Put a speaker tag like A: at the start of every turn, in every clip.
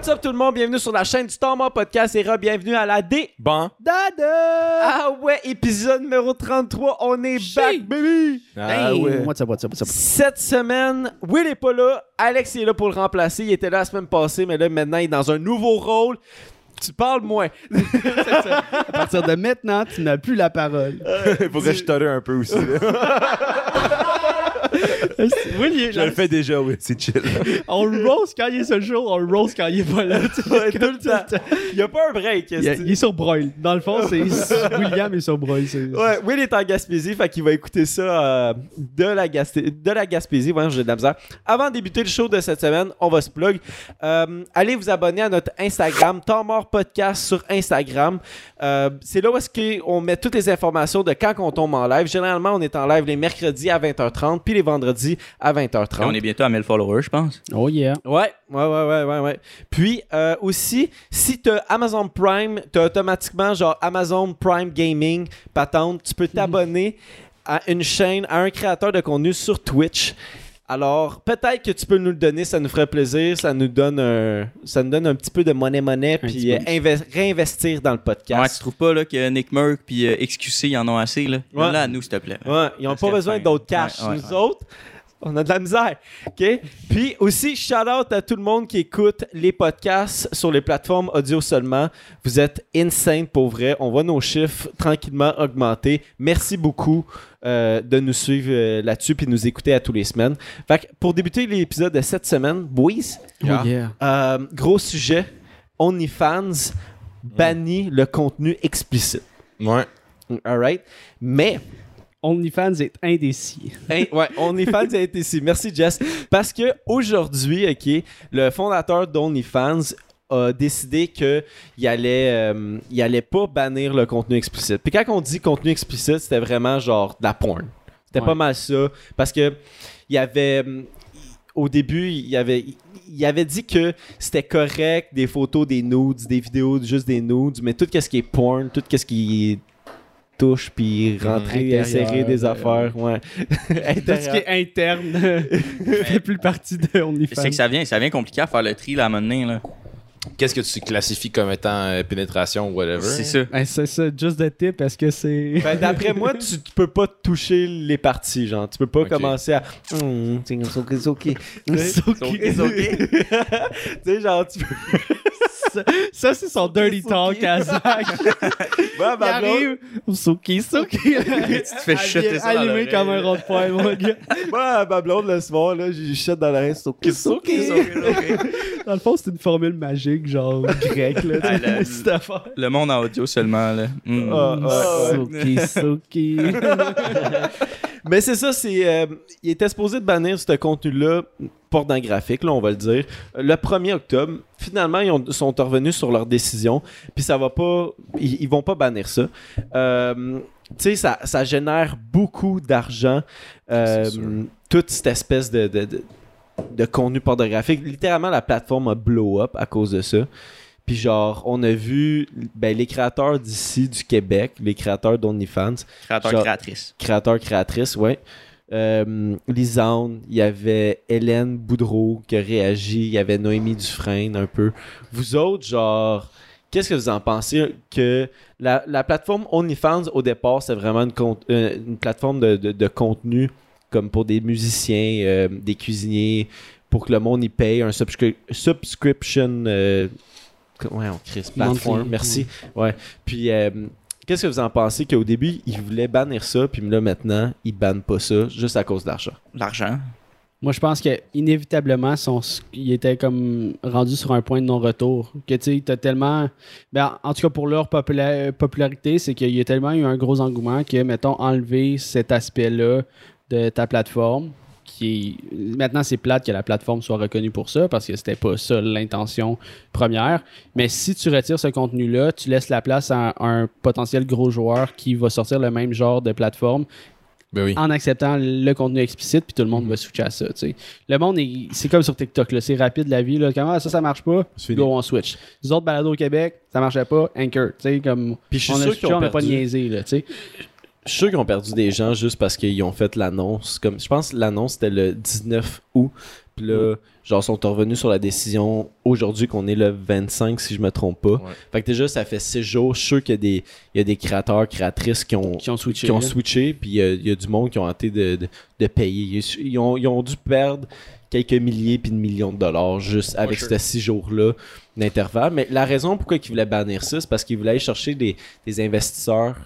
A: What's up tout le monde? Bienvenue sur la chaîne du Podcast et bienvenue à la D.
B: Bon.
A: Dada! Ah ouais, épisode numéro 33, on est back, baby!
B: Ah
C: Hey,
B: ouais.
C: What's up, what's up, what's up?
A: Cette semaine, Will est pas là, Alex est là pour le remplacer. Il était là la semaine passée, mais là maintenant il est dans un nouveau rôle. Tu parles moins.
C: À partir de maintenant, tu n'as plus la parole.
B: Il faudrait que je un peu aussi. Je le fais déjà, oui. C'est chill.
C: On le roast quand il est le show, on le roast quand il est pas là.
A: Ouais, tout le temps. Il y a pas un break.
C: Il, est- il est sur broil. Dans le fond, c'est William est sur broil.
A: Ouais, Will est en Gaspésie, fait qu'il va écouter ça euh, de, la Gasté- de la Gaspésie. Ouais, j'ai de la misère. Avant de débuter le show de cette semaine, on va se plug. Euh, allez vous abonner à notre Instagram, Temps mort podcast sur Instagram. Euh, c'est là où est-ce qu'on met toutes les informations de quand on tombe en live. Généralement, on est en live les mercredis à 20h30, puis les vendredis à 20h30.
D: Et on est bientôt à 1000 followers, je pense.
C: Oh yeah.
A: Ouais, ouais, ouais, ouais, ouais, ouais. Puis euh, aussi, si t'as Amazon Prime, t'as automatiquement genre Amazon Prime Gaming, patente, tu peux t'abonner à une chaîne, à un créateur de contenu sur Twitch. Alors, peut-être que tu peux nous le donner, ça nous ferait plaisir, ça nous donne un, ça nous donne un petit peu de monnaie-monnaie, puis euh, réinvestir dans le
D: Ouais,
A: podcast.
D: tu trouves pas là, que Nick Merck puis euh, XQC ils en ont assez là?
A: Ouais.
D: Là, à nous, s'il te plaît.
A: Ouais, ils n'ont pas besoin d'autres cash.
D: Ouais, ouais,
A: Nous
D: ouais.
A: autres, on a de la misère. OK? Puis aussi, shout out à tout le monde qui écoute les podcasts sur les plateformes audio seulement. Vous êtes insane pour vrai. On voit nos chiffres tranquillement augmenter. Merci beaucoup euh, de nous suivre euh, là-dessus puis de nous écouter à tous les semaines. Fait que pour débuter l'épisode de cette semaine, boys,
C: Oh yeah.
A: euh, gros sujet. OnlyFans bannit le contenu explicite.
B: Ouais.
A: Alright? Mais
C: OnlyFans est indécis.
A: Hey, ouais, OnlyFans été ici. Merci, Jess. Parce que aujourd'hui, OK, le fondateur d'OnlyFans a décidé qu'il allait, euh, il allait pas bannir le contenu explicite. Puis quand on dit contenu explicite, c'était vraiment genre de la porn. C'était
C: Ouais.
A: pas mal ça. Parce que il y avait. hum, Au début, il avait, il avait dit que c'était correct des photos, des nudes, des vidéos, juste des nudes, mais tout ce qui est porn, tout ce qui touche puis rentrer,
C: Intérieur,
A: insérer des
C: euh,
A: affaires, ouais.
C: Tout ce qui est interne fait plus partie de
D: C'est
C: OnlyFans.
D: que ça vient, ça vient compliqué à faire le tri là, à un moment donné, là.
B: Qu'est-ce que tu classifies comme étant euh, pénétration ou whatever?
D: C'est ça.
C: Ben, c'est ça, just the tip, est-ce que c'est.
A: Ben, D'après moi, tu, tu peux pas toucher les parties, genre. Tu peux pas
B: Ok.
A: commencer à. Hum, c'est okay. It's okay.
C: It's okay.
A: tu sais, genre, tu peux.
C: Ça, ça, c'est son dirty talk à Zach.
A: Ouais,
C: Il
A: ma blonde,
C: arrive. C'est ok. tu
D: te fais chuter ça dans
C: Allumé comme un rond de poing, mon gars.
A: moi, ma blonde, le soir, là, j'ai shot dans la c'est okay, it's okay.
C: Dans le fond, c'est une formule magique, genre grecque, là.
D: Ah,
C: cette affaire.
D: Le monde en audio seulement, là. Mm.
C: C'est ok, c'est ok.
A: Mais c'est ça, c'est. euh, il était supposé de bannir ce contenu-là pornographique, là, on va le dire, le 1er octobre. Finalement, ils ont- sont revenus sur leur décision. Puis ça va pas. Ils, ils vont pas bannir ça. Euh, tu sais, ça, ça génère beaucoup d'argent. euh, toute cette espèce de, de, de, de contenu pornographique. Littéralement, la plateforme a blow up à cause de ça. Puis genre, on a vu ben, les créateurs d'ici, du Québec, les créateurs d'OnlyFans,
D: Créateur,
A: Genre-
D: créatrice.
A: créateur créatrice, ouais. Euh, Lisanne, il y avait Hélène Boudreau qui a réagi, il y avait Noémie Dufresne un peu. Vous autres, genre, qu'est-ce que vous en pensez que la, la plateforme OnlyFans au départ, c'est vraiment une, euh, une plateforme de, de- de contenu comme pour des musiciens, euh, des cuisiniers, pour que le monde y paye un subscri- subscription. euh, ouais, on crée ce plateforme.
C: Monthly,
A: Merci. Ouais. Puis, euh, qu'est-ce que vous en pensez qu'au début, ils voulaient bannir ça, puis là, maintenant, ils bannent pas ça juste à cause de l'argent?
D: L'argent.
C: Moi, je pense que inévitablement, son, il était comme rendu sur un point de non-retour. Que tu sais, t'as tellement. Ben, en tout cas, pour leur popula- popularité, c'est qu'il y a tellement eu un gros engouement que, mettons, enlever cet aspect-là de ta plateforme, qui est- maintenant c'est plate que la plateforme soit reconnue pour ça parce que c'était pas ça l'intention première. Mais si tu retires ce contenu-là, tu laisses la place à un potentiel gros joueur qui va sortir le même genre de plateforme
B: Ben oui.
C: en acceptant le contenu explicite, puis tout le monde va switcher à ça. Le monde, est- c'est comme sur TikTok, là, c'est rapide la vie. Là, comment ça, ça marche pas, go, on switch. Les autres balados au Québec, ça marchait pas, Anchor. tu sais, Comme,
A: Puis je suis
C: on a
A: sûr
C: switché,
A: qu'ils ont
C: on pas niaisé. Là.
A: Je suis sûr qu'ils ont perdu des gens juste parce qu'ils ont fait l'annonce. Comme, je pense que l'annonce c'était le 19 août. Puis là, genre, sont revenus sur la décision aujourd'hui qu'on est le 25, si je me trompe pas.
B: Ouais.
A: Fait que déjà, ça fait 6 jours. Je suis sûr qu'il y a des, il y a des créateurs, créatrices qui ont,
C: Qui ont switché.
A: qui ont switché, puis il y a- il y, a du monde qui ont tenté de, de, de payer. Ils, ils ont, ils ont dû perdre quelques milliers puis de millions de dollars juste avec
B: sure.
A: ces six jours-là d'intervalle. Mais la raison pourquoi ils voulaient bannir ça, c'est parce qu'ils voulaient aller chercher des, des investisseurs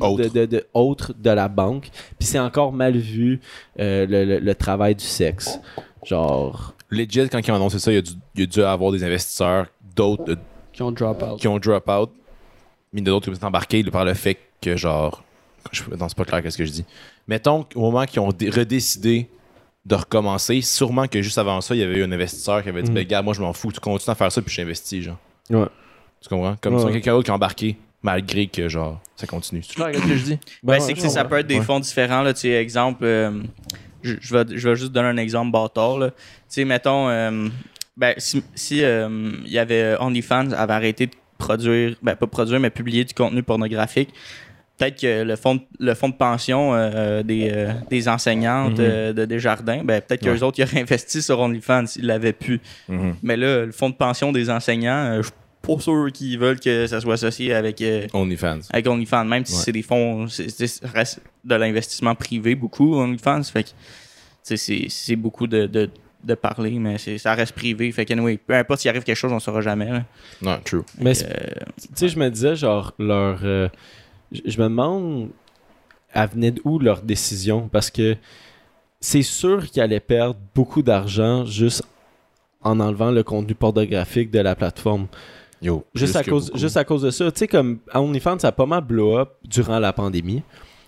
B: Autre.
A: de, de, de- autres de la banque. Puis c'est encore mal vu euh, le, le- le travail du sexe. Genre,
B: Legit, quand ils ont annoncé ça, il y a dû, il y a dû avoir des investisseurs, d'autres euh,
C: Qui ont drop out.
B: qui ont drop out, mais d'autres qui sont embarqués par le fait que, genre, je, non, c'est pas clair qu'est-ce que je dis. Mettons qu'au moment qu'ils ont dé- redécidé de recommencer, sûrement que juste avant ça, il y avait eu un investisseur qui avait dit,
A: Mhm.
B: ben, gars, moi, je m'en fous, tu continues à faire ça, puis j'investis, genre.
A: Ouais.
B: Tu comprends? Comme
A: Ouais,
B: si
A: ouais.
B: quelqu'un d'autre qui a embarqué, malgré que, genre, ça continue. C'est clair qu'est-ce que je dis?
D: Ben,
A: Ouais,
D: c'est que ça peut être des
B: Ouais.
D: fonds différents. Là, tu sais, exemple, euh, je, je vais, je vais juste donner un exemple bâtard. là. Tu sais, mettons, euh, ben, si, si euh, il y avait OnlyFans avait arrêté de produire, ben, pas produire, mais publier du contenu pornographique, peut-être que le fonds de, le fonds de pension euh, des, euh, des enseignantes
B: Mhm.
D: euh, de Desjardins, ben, peut-être
B: Ouais.
D: qu'eux autres, ils auraient investi sur OnlyFans s'ils l'avaient pu.
B: Mhm.
D: Mais là, le fonds de pension des enseignants, euh, je pas sûr qu'ils veulent que ça soit associé avec. euh,
B: OnlyFans.
D: avec OnlyFans, même si
B: Ouais.
D: c'est des fonds, c'est reste de l'investissement privé beaucoup, OnlyFans. Fait que, c'est c'est beaucoup de, de, de parler, mais c'est- ça reste privé. Fait que, anyway, peu importe s'il arrive quelque chose, on saura jamais. là.
B: Non, true.
A: Mais
D: Fait
A: c'est-
D: euh,
A: tu sais, je me disais, genre, leur. euh, je je me demande, elle venait d'où leur décision? Parce que c'est sûr qu'ils allaient perdre beaucoup d'argent juste en enlevant le contenu pornographique de la plateforme.
B: Yo.
A: Juste, à cause,
B: beaucoup.
A: juste à cause de ça. Tu sais, comme OnlyFans, ça a pas mal blow up durant la pandémie.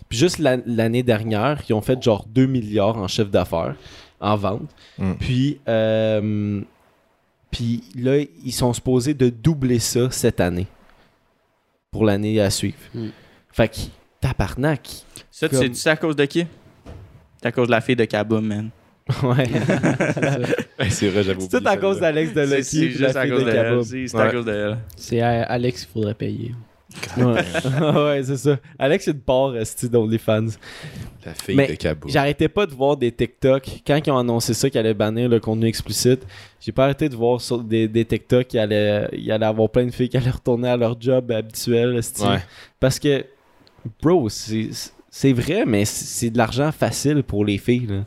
A: Puis juste la- l'année dernière, ils ont fait genre 2 milliards en chiffre d'affaires en vente.
B: Mm.
A: Puis, euh, puis là, ils sont supposés de doubler ça cette année. Pour l'année à suivre.
C: Mm.
A: Fait que, tabarnak.
D: ça, tu
A: Comme-
D: sais- tu sais à cause de qui? C'est à cause de la fille de Kaboom, man.
A: Ouais.
B: C'est vrai, j'avoue.
A: C'est tout à cause d'Alex de
D: C'est
A: Lucky.
D: c'est juste à
A: fille
D: cause
A: de
D: de elle.
A: Kaboom.
D: C'est c'est
B: Ouais.
D: à cause.
C: C'est Alex qu'il faudrait payer.
A: Ouais, ouais c'est ça. Alex, y a une part restée d'OnlyFans.
B: La fille
A: Mais
B: de Cabo.
A: J'arrêtais pas de voir des TikTok. Quand ils ont annoncé ça, qu'ils allaient bannir le contenu explicite, j'ai pas arrêté de voir sur des, des TikTok qu'il allait, il allait avoir plein de filles qui allaient retourner à leur job habituel.
B: Ouais.
A: Parce que, bro, c'est c'est vrai, mais c'est- c'est de l'argent facile pour les filles. là.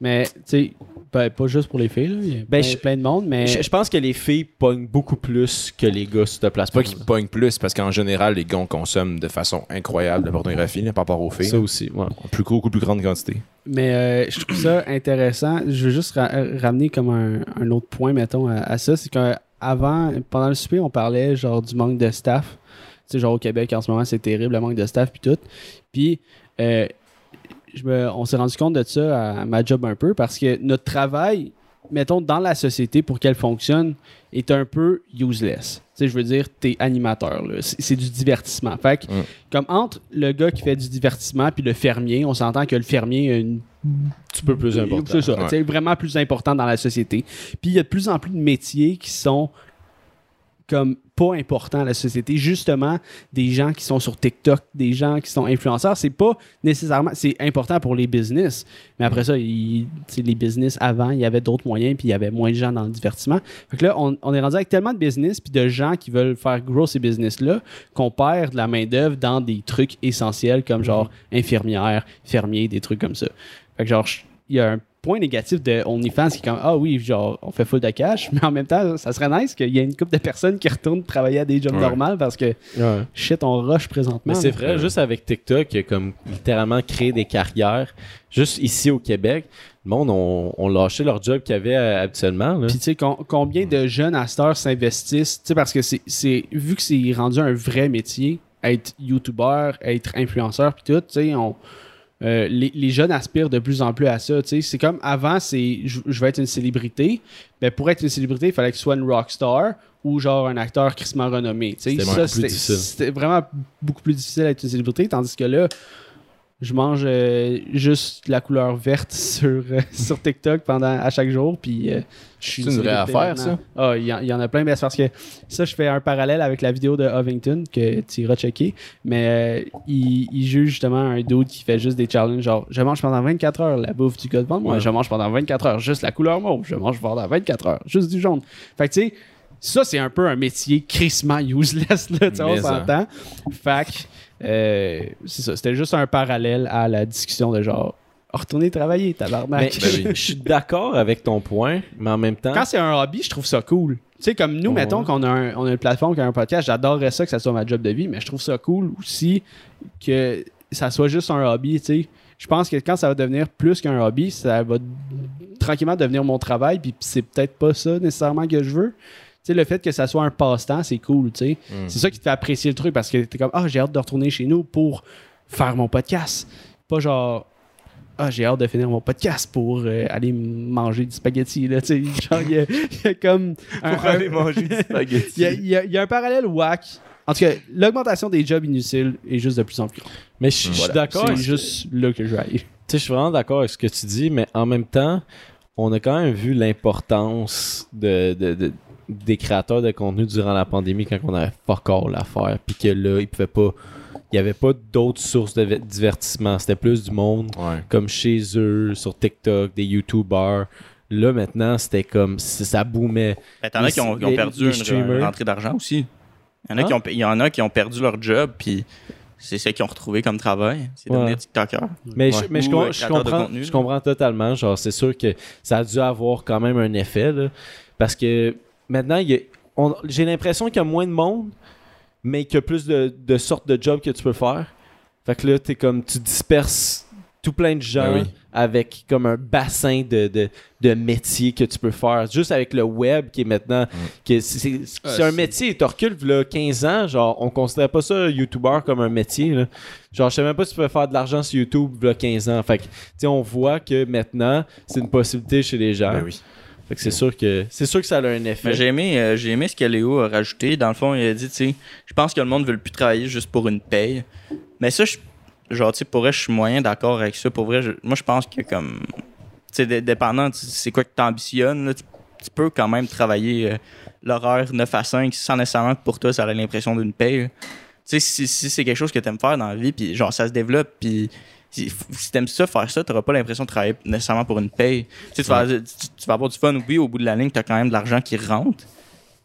C: Mais, tu sais, ben, pas juste pour les filles, là. Il y a
A: Ben,
C: plein,
A: je-
C: plein de monde, mais.
A: Je, je pense que les filles pognent beaucoup plus que les gars sur de place.
B: C'est pas qu'ils pognent plus, parce qu'en général, les gars consomment de façon incroyable la pornographie là, par rapport aux filles.
A: Ça aussi, ouais.
B: En plus, beaucoup plus grande quantité.
C: Mais euh, je trouve ça intéressant. Je veux juste ra- ramener comme un, un autre point, mettons, à, à ça. C'est qu'avant, pendant le souper, on parlait genre du manque de staff. Tu sais, genre au Québec, en ce moment, c'est terrible, le manque de staff puis tout. Puis, euh, je me- on s'est rendu compte de ça à ma job un peu parce que notre travail, mettons, dans la société pour qu'elle fonctionne, est un peu useless. Tu sais, je veux dire, t'es animateur, là. C'est c'est du divertissement. Fait que,
B: Mm.
C: comme entre le gars qui fait du divertissement puis le fermier, on s'entend que le fermier a une
A: petit peu plus important.
C: c'est ça,
B: Ouais.
C: c'est vraiment plus important dans la société. Puis il y a de plus en plus de métiers qui sont comme pas importants à la société. Justement, des gens qui sont sur TikTok, des gens qui sont influenceurs, c'est pas nécessairement, c'est important pour les business. Mais après ça, il- les business avant, il y avait d'autres moyens, puis il y avait moins de gens dans le divertissement. Fait que là, on, on est rendu avec tellement de business, puis de gens qui veulent faire grow ces business-là, qu'on perd de la main-d'œuvre dans des trucs essentiels comme genre infirmière, fermier, des trucs comme ça. Fait que genre, il y a un point négatif de OnlyFans qui est comme ah oui, genre, on fait full de cash, mais en même temps, ça serait nice qu'il y ait une couple de personnes qui retournent travailler à des jobs
B: Ouais.
C: normales parce que
A: Ouais.
C: shit, on rush présentement.
A: Mais c'est vrai, juste avec TikTok, il y a comme littéralement créé des carrières. Juste ici au Québec, le monde ont, ont lâché leur job qu'ils avaient euh, habituellement.
C: Puis tu sais, com- combien de jeunes à cette heure s'investissent, tu sais, parce que c'est, vu que c'est rendu un vrai métier, être YouTuber, être influenceur, puis tout, tu sais, on... euh, les, les jeunes aspirent de plus en plus à ça. C'est comme avant, c'est je, je vais être une célébrité. Ben, pour être une célébrité, il fallait que ce soit une rockstar ou genre un acteur crissement renommé.
A: c'était
C: vraiment beaucoup plus difficile d'être une célébrité, tandis que là, je mange euh, juste la couleur verte sur, euh, sur TikTok pendant à chaque jour. Puis euh, je suis
B: C'est une vraie affaire,
C: maintenant. Ah, il y, en- il y en a plein, mais c'est parce que ça, je fais un parallèle avec la vidéo de Ovington que tu iras checker. Mais il, il juge justement un dude qui fait juste des challenges genre je mange pendant 24 heures la bouffe du gars devant moi,
A: Ouais.
C: je mange pendant 24 heures juste la couleur mauve, je mange pendant 24 heures juste du jaune. Fait que tu sais, ça c'est un peu un métier crissement useless, là, tu sais, on s'entend. Fait euh, c'est ça, c'était juste un parallèle à la discussion de genre retourner travailler, tabarnak.
B: Ben
A: je suis d'accord avec ton point, mais en même temps,
C: Quand c'est un hobby, je trouve ça cool. Tu sais, comme nous,
A: Ouais.
C: mettons qu'on a, un- on a une plateforme qui a un podcast, j'adorerais ça que ça soit ma job de vie, mais je trouve ça cool aussi que ça soit juste un hobby, tu sais. Je pense que quand ça va devenir plus qu'un hobby, ça va tranquillement devenir mon travail, puis c'est peut-être pas ça nécessairement que je veux. Tu sais, le fait que ça soit un passe-temps, c'est cool, tu sais.
B: Mm.
C: C'est ça qui te fait apprécier le truc parce que t'es comme, ah, j'ai hâte de retourner chez nous pour faire mon podcast. Pas genre, ah, j'ai hâte de finir mon podcast pour euh, aller manger du spaghetti, là, tu sais. Genre, il y, a- il y a comme. un- un-
B: manger du spaghetti.
C: il y a, y y un parallèle whack. En tout cas, l'augmentation des jobs inutiles est juste de plus en plus grande.
A: mais je suis
B: Voilà.
A: d'accord.
C: C'est
A: avec-
C: juste là que je vais aller.
A: Tu sais, je suis vraiment d'accord avec ce que tu dis, mais en même temps, on a quand même vu l'importance de, de- de- des créateurs de contenu durant la pandémie quand on avait fuck all à faire, puis que là, ils pouvaient pas. Il n'y avait pas d'autres sources de divertissement. C'était plus du monde
B: Ouais.
A: comme chez eux, sur TikTok, des YouTubers. Là, maintenant, c'était comme. Ça boomait.
D: Ben, t'en as qui ont, qui ont
A: les-
D: perdu
A: les
D: une,
A: streamers.
D: une rentrée d'argent aussi. Il y, en a
A: Hein?
D: qui ont, il y en a qui ont perdu leur job, puis c'est ça qu'ils ont retrouvé comme travail. C'est
A: Ouais.
D: devenir TikToker.
A: Mais, je,
B: Ouais.
A: mais je,
D: Ou,
A: com- je
D: créateur de
A: comprends,
D: contenu,
A: je comprends totalement. Genre, c'est sûr que ça a dû avoir quand même un effet. Là, parce que maintenant, j'ai l'impression qu'il y a moins de monde, mais qu'il y a plus de, de sortes de jobs que tu peux faire. Fait que là, t'es comme, tu disperses tout plein de gens
B: Ben oui.
A: avec comme un bassin de, de, de métiers que tu peux faire. Juste avec le web qui est maintenant. qui est- c'est,
C: Ah,
A: un métier. Tu recules, là, 15 ans, genre, on considérait pas ça, YouTuber, comme un métier. Là. Genre, je sais même pas si tu peux faire de l'argent sur YouTube, là, 15 ans. Fait que, tu sais, on voit que maintenant, c'est une possibilité chez les gens.
B: Ben oui.
A: C'est sûr que c'est sûr que ça a un effet.
D: J'ai aimé, euh, j'ai aimé ce que Léo a rajouté. Dans le fond, il a dit, tu sais, je pense que le monde veut plus travailler juste pour une paye. Mais ça, je, genre, tu je suis moyen d'accord avec ça. Pour vrai, moi, je pense que comme, tu sais, dé- dépendant, c'est quoi que t'ambitionnes, là, tu, peux quand même travailler euh, l'horaire 9 à 5 sans nécessairement que pour toi, ça a l'impression d'une paye. Tu sais, si, si c'est quelque chose que t'aimes faire dans la vie, puis genre, ça se développe, puis si, si t'aimes ça, faire ça, t'auras pas l'impression de travailler nécessairement pour une paye. Tu, sais, tu, vas, tu, tu vas avoir du fun, oui, au bout de la ligne, t'as quand même de l'argent qui rentre,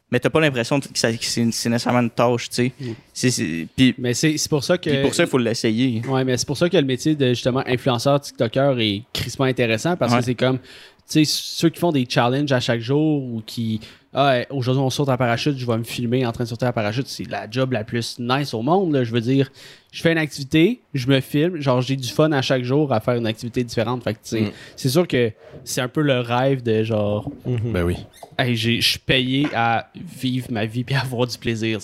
D: mais t'as pas l'impression que, c'est nécessairement une tâche, tu sais.
C: Mm. Mais c'est c'est pour ça que.
D: puis pour ça, il faut l'essayer.
C: Ouais, mais c'est pour ça que le métier de justement influenceur TikToker est crissement intéressant parce
D: Ouais.
C: que c'est comme, tu sais, ceux qui font des challenges à chaque jour ou qui, ah, aujourd'hui on saute en parachute, je vais me filmer en train de sauter en parachute, c'est la job la plus nice au monde, là. Je veux dire, je fais une activité, je me filme, genre j'ai du fun à chaque jour à faire une activité différente. Fait que,
B: Mm.
C: c'est sûr que c'est un peu le rêve de genre,
A: Mhm.
B: Ben oui.
C: hey, j'ai- je suis payé à vivre ma vie puis à avoir du plaisir.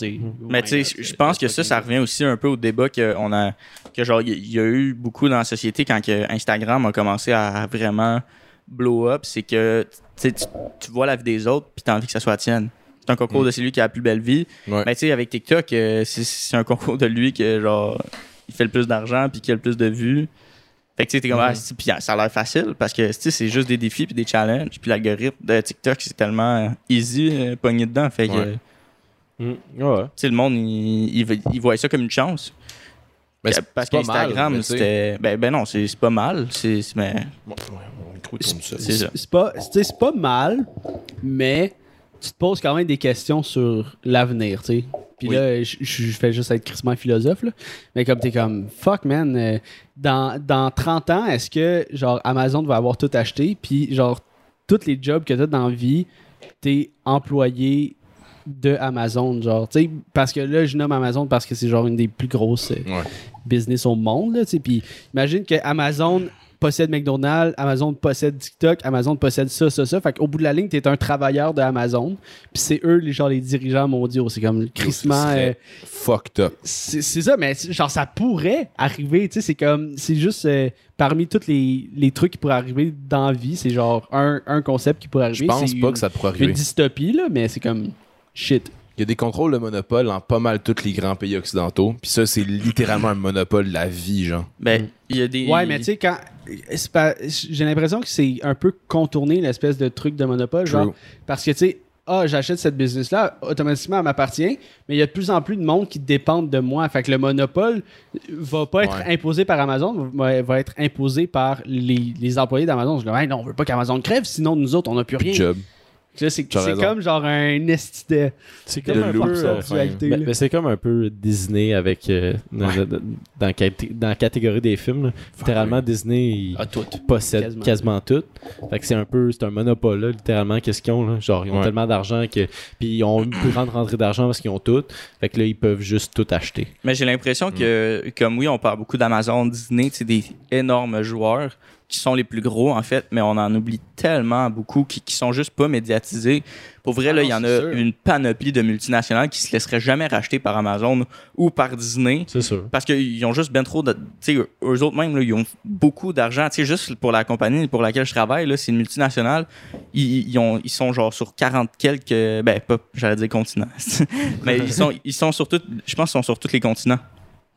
D: Mais tu sais, je pense que ça, ça revient aussi un peu au débat que on a, que genre il y- il y a eu beaucoup dans la société quand que Instagram a commencé à vraiment blow up, c'est que tu, vois la vie des autres puis t'as envie que ça soit la tienne. C'est un concours
B: Mm.
D: de celui qui a la plus belle vie.
B: Ouais.
D: Mais tu sais, avec TikTok, euh, c'est- un concours de lui que genre il fait le plus d'argent puis qui a le plus de vues. Fait que tu sais, t'es comme, ah, c'est- puis ça a l'air facile parce que tu sais, c'est juste des défis puis des challenges. Puis l'algorithme de TikTok, c'est tellement easy, euh, pogné dedans. Fait que,
B: Ouais.
D: euh.
A: Ouais.
D: tu sais, le monde, il, il, il voit ça comme une chance.
B: Ben, c'est-
D: Parce
B: c'est pas mal,
D: qu'Instagram,
B: mais
D: c'était. Ben, ben non, c'est pas mal. C'est. c'est- Mais.
B: Bon, ouais,
D: C'est ça.
C: c'est pas, mal, mais tu te poses quand même des questions sur l'avenir, tu sais. Puis
B: Oui.
C: là, je je fais juste être crissement philosophe, là. Mais comme t'es comme, fuck, man, euh, dans, dans 30 ans, est-ce que, genre, Amazon va avoir tout acheté, puis, genre, tous les jobs que t'as dans la vie, t'es employé de Amazon, genre, tu sais, parce que là, je nomme Amazon parce que c'est, genre, une des plus grosses... euh,
B: Ouais.
C: business au monde. Là, tu sais. Puis imagine que Amazon possède McDonald's, Amazon possède TikTok, Amazon possède ça, ça, ça. Fait qu'au bout de la ligne, tu es un travailleur de Amazon. Puis c'est eux, les, genre, les dirigeants mondiaux. C'est comme le crissement. Euh,
B: Fucked up.
C: c'est ça, mais genre, ça pourrait arriver. Tu sais, c'est comme. C'est juste euh, parmi tous les, les trucs qui pourraient arriver dans la vie, c'est genre un, un concept qui pourrait
B: Je
C: arriver.
B: pense
C: c'est
B: pas
C: une-
B: que ça pourrait
C: Une
B: arriver.
C: dystopie, là, mais c'est comme shit.
B: Il y a des contrôles de monopole dans pas mal tous les grands pays occidentaux. Puis ça, c'est littéralement un monopole de la vie, genre.
D: Ben, il y a des.
C: Ouais, mais tu sais, quand. c'est pas- J'ai l'impression que c'est un peu contourné l'espèce de truc de monopole. Genre, parce que, tu sais, ah, j'achète cette business-là, automatiquement, elle m'appartient, mais il y a de plus en plus de monde qui dépendent de moi. Fait que le monopole va pas être
B: Ouais.
C: imposé par Amazon, va, va être imposé par les, les employés d'Amazon. Je dis, hey, non, on veut pas qu'Amazon crève, sinon nous autres, on n'a plus rien.
B: Job.
C: C'est comme genre un esti de,
A: C'est
C: de
A: comme un
B: loup,
A: peu.
B: ça,
A: euh, c'est comme un peu Disney avec. euh, dans,
B: Ouais.
A: dans- dans la caté- dans la catégorie des films. là. Littéralement, Disney. il-
C: Ah, tout.
A: possèdent
C: Quasiment.
A: quasiment, tout. Fait que c'est un peu, c'est un monopole, là, littéralement, qu'est-ce qu'ils ont, là. Genre, ils ont
B: Ouais.
A: tellement d'argent que. Puis ils ont une plus grande rentrée d'argent parce qu'ils ont tout. Fait que là, ils peuvent juste tout acheter.
D: Mais j'ai l'impression que, comme oui, on parle beaucoup d'Amazon, Disney, c'est des énormes joueurs qui sont les plus gros, en fait, mais on en oublie tellement beaucoup qui, qui sont juste pas médiatisés. Pour vrai,
C: Ah
D: là, il y en a
C: sûr.
D: une panoplie de multinationales qui se laisseraient jamais racheter par Amazon ou par Disney.
A: C'est sûr.
D: Parce qu'ils ont juste ben trop de. Tu sais, eux- autres même, là, ils ont beaucoup d'argent. Tu sais, juste pour la compagnie pour laquelle je travaille, là, c'est une multinationale. Ils, ils ont, ils sont genre sur 40 quelques. Ben, pas, j'allais dire continents. Mais ils sont, ils sont sur tout. Je pense qu'ils sont sur tous les continents.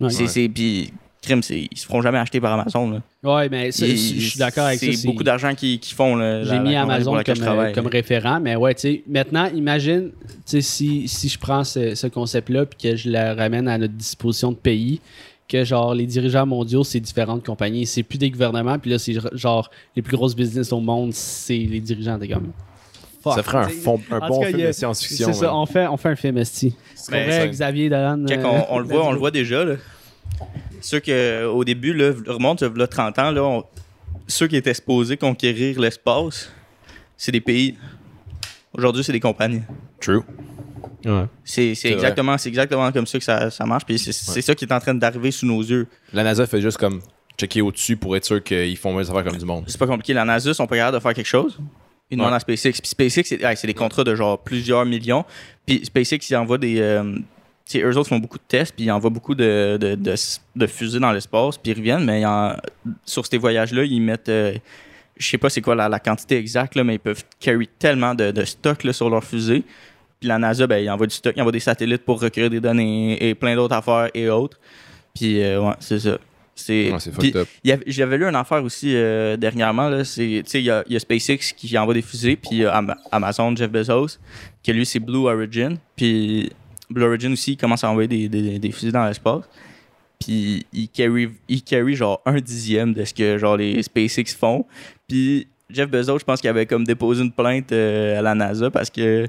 C: Ouais.
D: C'est, c'est, puis, crime, c'est, ils se feront jamais acheter par Amazon. Là.
C: Ouais, mais ça,
D: Ils-
C: je suis d'accord avec ça.
D: C'est beaucoup d'argent qu'ils, qu'ils font. là,
C: J'ai
D: la-
C: mis Amazon comme, comme référent, mais ouais, tu sais, maintenant, imagine, tu sais, si, si je prends ce, ce concept-là puis que je le ramène à notre disposition de pays, que genre les dirigeants mondiaux, c'est différentes compagnies, c'est plus des gouvernements, puis là, c'est genre les plus grosses business au monde, c'est les dirigeants des gommes.
B: Ça ferait un, fond- un bon
C: cas,
B: film
C: a-
B: de science-fiction.
C: C'est ça,
B: man.
C: on fait, on fait un film esti. C'est Xavier Dolan. Euh,
D: on, on le voit, on le voit déjà. Là. Ceux que, au début, là, remonte là, 30 ans, là, on- ceux qui étaient supposés conquérir l'espace, c'est des pays. Aujourd'hui, c'est des compagnies.
B: True.
A: Ouais.
D: C'est, c'est
B: C'est
D: exactement, c'est exactement comme ça que ça, ça marche. Puis c'est, c'est ça qui est en train d'arriver sous nos yeux.
B: La NASA fait juste comme checker au-dessus pour être sûr qu'ils font des affaires comme du monde.
D: C'est pas compliqué. La NASA sont pas capables de faire quelque chose. Ils demandent
B: Ouais.
D: à SpaceX. Puis SpaceX, c'est, ouais, c'est des contrats de genre plusieurs millions. Puis SpaceX, ils envoient des. euh, sais, eux autres font beaucoup de tests, puis ils envoient beaucoup de, de, de, de fusées dans l'espace, puis ils reviennent, mais ils en- sur ces voyages-là, ils mettent. euh, je sais pas c'est quoi la, la quantité exacte, là, mais ils peuvent carry tellement de, de stock là, sur leur fusée. Puis la NASA, ben, il envoie du stock, il envoie des satellites pour recueillir des données et plein d'autres affaires et autres. Puis, euh, ouais, c'est ça. C'est,
B: Ouais,
D: J'avais lu une affaire aussi euh, dernièrement. Il y a, il y a SpaceX qui envoie des fusées, puis il y a Am- Amazon, Jeff Bezos, que lui, c'est Blue Origin. Puis Blue Origin aussi, commence à envoyer des, des, des fusées dans l'espace. Puis il carry, il carry genre un dixième de ce que genre les SpaceX font. Puis Jeff Bezos, je pense qu'il avait comme déposé une plainte euh, à la NASA parce que